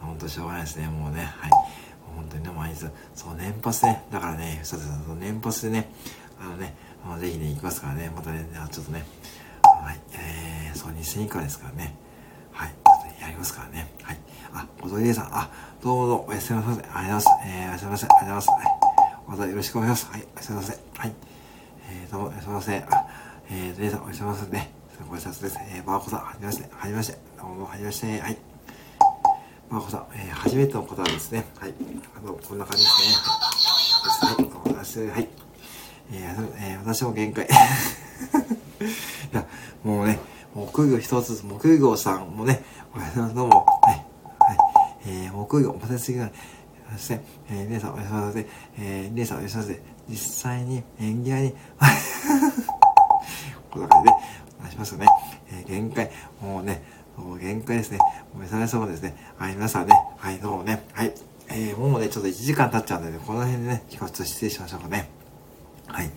本当しょうがないですね。もうね。はい。本当にね毎日。そう年パスね。だからねさてさん年パスでねあのねあのぜひね行きますからね。またねちょっとね。はい。えー、そう2000以下ですからね。はい。ちょっとやりますからね。はい。あ小鳥さん。あどうぞおやすみなさいありがとうございますえー、おやすみなさいありがとうございますはいまたよろしくお願いしますはいおやすみなさいはいえー、どうもおやすみなさいあえー、レイさんおやすみなさいねご挨拶です。えー、バーコさん、はじめまして、はじめまして、どうも、はじめまして、はい。バーコさん、えー、初めての方ですね。はい。あの、こんな感じですね。はい、お願いします。はい。えー、えー、私も限界。いや、もうね、木魚一つ、木魚さんもね、おやすみなさい、どうも、はい。えー、木魚、お待たせすぎない。そして、えー、姉さんおやすみなさい。えー、姉さんおやすみなさい。実際に演技屋に、こんな感じで、しますよね。えー、限界、もうね、もう限界ですね。もう目覚めそうですね。はい、皆さんね、はい、どうもね、はい。えー、もうね、ちょっと1時間経っちゃうんでね、この辺でね、今日ちょっと失礼しましょうかね。はい。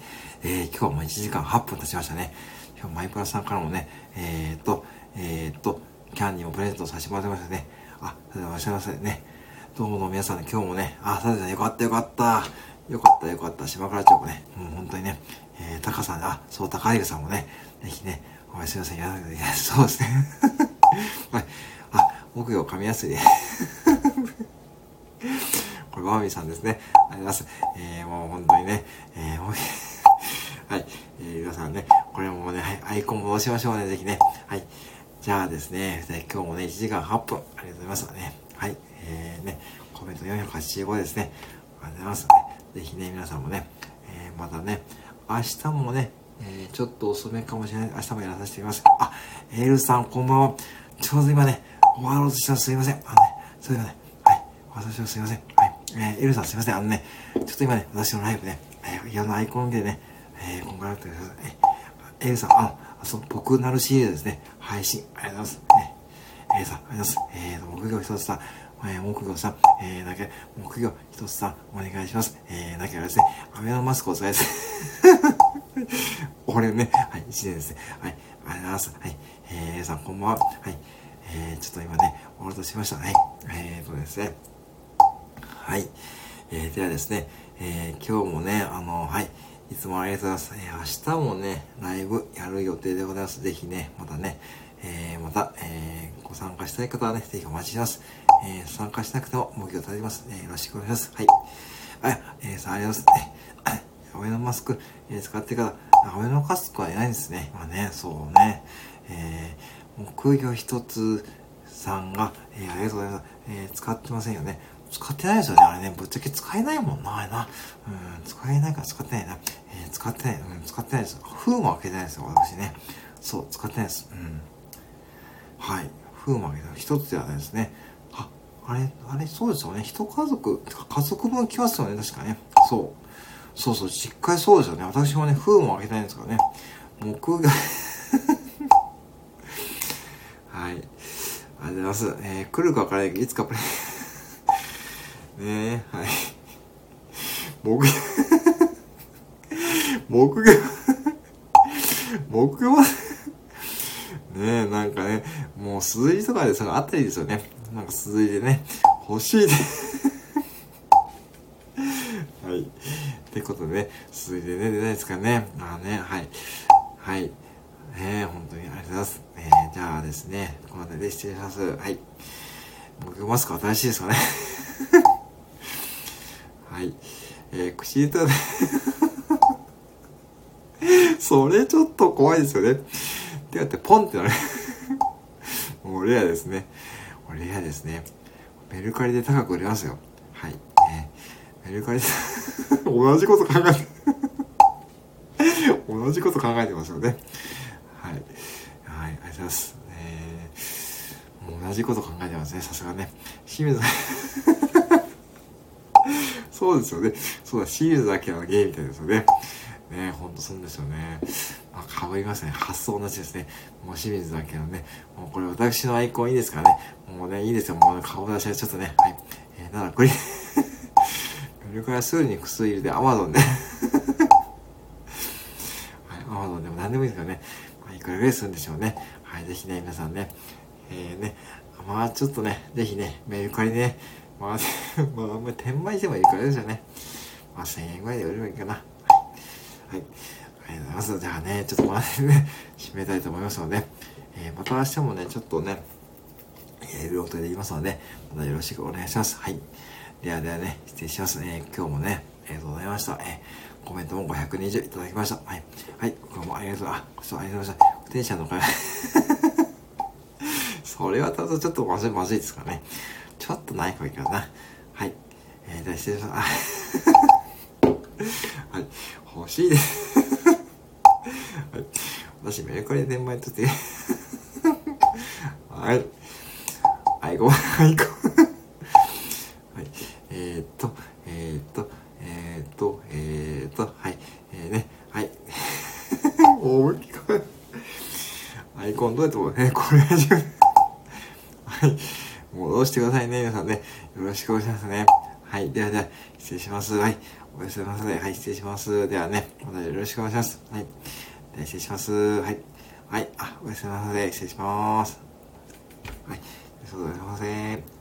えー、今日も1時間8分経ちましたね。今日マイプラさんからもね、えー、っと、えー、っと、キャンディーもプレゼントさせてもらってましたね。あ、それではおっしゃいませね。どうも皆さん、今日もね、あ、さてさんよかったよかった。よかったよかった。島倉町もね、もう本当にね、えー、タカさん、あ、そう、高井さんもね、ぜひね、お前すいません、やいや、そうですね。はい。あ、木魚噛みやすい。これ、バービーさんですね。ありがとうございます。えー、もう本当にね、えー、も うはい。えー、皆さんね、これもね、はい、アイコン戻しましょうね、ぜひね。はい。じゃあですね、今日もね、1時間8分、ありがとうございますね。はい。えー、ね、コメント485ですね。ありがとうございます、ぜひね、皆さんもね、えー、またね、明日もね、えー、ちょっと遅めかもしれない。明日もやらさせてみます。あ、エールさん、こんばんは。ちょうど今ね、終わろうとしたらすいません。あのね、それではね、はい、私はすいません。はい、えー、エルさんすいません。あのね、ちょっと今ね、私のライブね、えー、いろんなアイコンでね、えー、今後やってください。えー、エルさん、あの、そう、僕なるシリーズですね、配信、ありがとうございます。ね、エルさん、ありがとうございます。えーと、木魚一つさん、えー、木魚さん、えー、だけ、木魚一つさん、お願いします。えー、だけはですね、アメのマスクを使いです。俺ね、はい、1年ですね。はい。ありがとうございます。はい。えー、さんこんばんは。はい。えー、ちょっと今ね、終わろうとしました。はい。えーとですね。はい。えー、ではですね、えー、今日もね、あの、はい。いつもありがとうございます。えー、明日もね、ライブやる予定でございます。ぜひね、またね、えー、また、えー、ご参加したい方はね、ぜひお待ちします。えー、参加しなくても、目標いただきます。えー、よろしくお願いします。はい。あ、えー、さあ、ありがとうございます。えー、アベノマスク、えー、使ってから、アベノマスクはいないんですね。まあね、そうね。えー、木魚一つさんが、えー、ありがとうございます。えー、使ってませんよね。使ってないですよね。あれね、ぶっちゃけ使えないもんな、あれな。うん、使えないから使ってないな。えー、使ってない、うん、使ってないです。封も開けてないですよ、私ね。そう、使ってないです。うん。はい。封も開けてない。一つではないですね。あ、あれ、あれ、そうですよね。一家族、家族分来ますよね、確かね。そう。そうそう、実家そうですよね。私もね、封も開けてないんですからね。木がはい。ありがとうございます。えー、来るか分からないけど、いつかプレね、はい。僕、僕が僕は、ねえ、なんかね、もう鈴木とかでそのあったりですよね。なんか鈴木でね、欲しいではい。ってことでね、鈴木でね、出ないですかね。まあね、はい。はい。ねえ、本当にありがとうございます。えー、じゃあですね、この辺でで失礼します。はい。僕マスク新しいですかね。えー、口糸でそれちょっと怖いですよね。ってやってポンってなるもうレアですね。レアですね。メルカリで高く売れますよ。はい。えー、メルカリで 同じこと考えて同じこと考えてますよね。はい。はい、ありがとうございます。えー、同じこと考えてますね、さすがね。清水さんそうですよね。そうだ、シールだけはゲイみたいですよね。ねほんとそうですよね。まあ、変わりますね。発想同じですね。もう清水だけのね。もうこれ私のアイコンいいですからね。もうね、いいですよ。もう、顔出しはちょっとね。はい。えー、ならこれこれからすぐに薬入れてアマゾンではい、アマゾンでも何でもいいですからね。まあ、いくらぐらいするんでしょうね。はい、ぜひね、皆さんね。えー、ね。まあ、ちょっとね、ぜひね、メルカリね、まあ、まあ、んまり転売してもいいからですよね。まあ、1000円ぐらいで売ればいいかな。はい。はい。ありがとうございます。じゃあね、ちょっとこの辺でね、締めたいと思いますので、えー、また明日もね、ちょっとね、えー、ルートで言いますので、またよろしくお願いします。はい。ではではね、失礼します。えー、今日もね、ありがとうございました。えー、コメントも520いただきました。はい。はい。今日もありがとう、あ、ご視聴ありがとうございました。不定者の会 それはただちょっとまずい、まずいですかね。ちょっとないかいかな。はい。えー、じゃあ失礼します。はい。欲しいですはい。私、メルカリで転売とって はい。はい、ごめん、はい、ごめん。はい。えー、っと、えー、っと、えー、っと、えー、っと、はい。えー、ね、はい。大きく。アイコンどうやってもね、これ始めはい。動してくださいね、皆さんね。よろしくお願いしますね。はい。ではでは、失礼します。はい。おやすみなさい。はい、失礼します。ではね、またよろしくお願いします。はい。では失礼します。はい。はい。あ、おやすみなさい。失礼します。はい。それでは、すいません。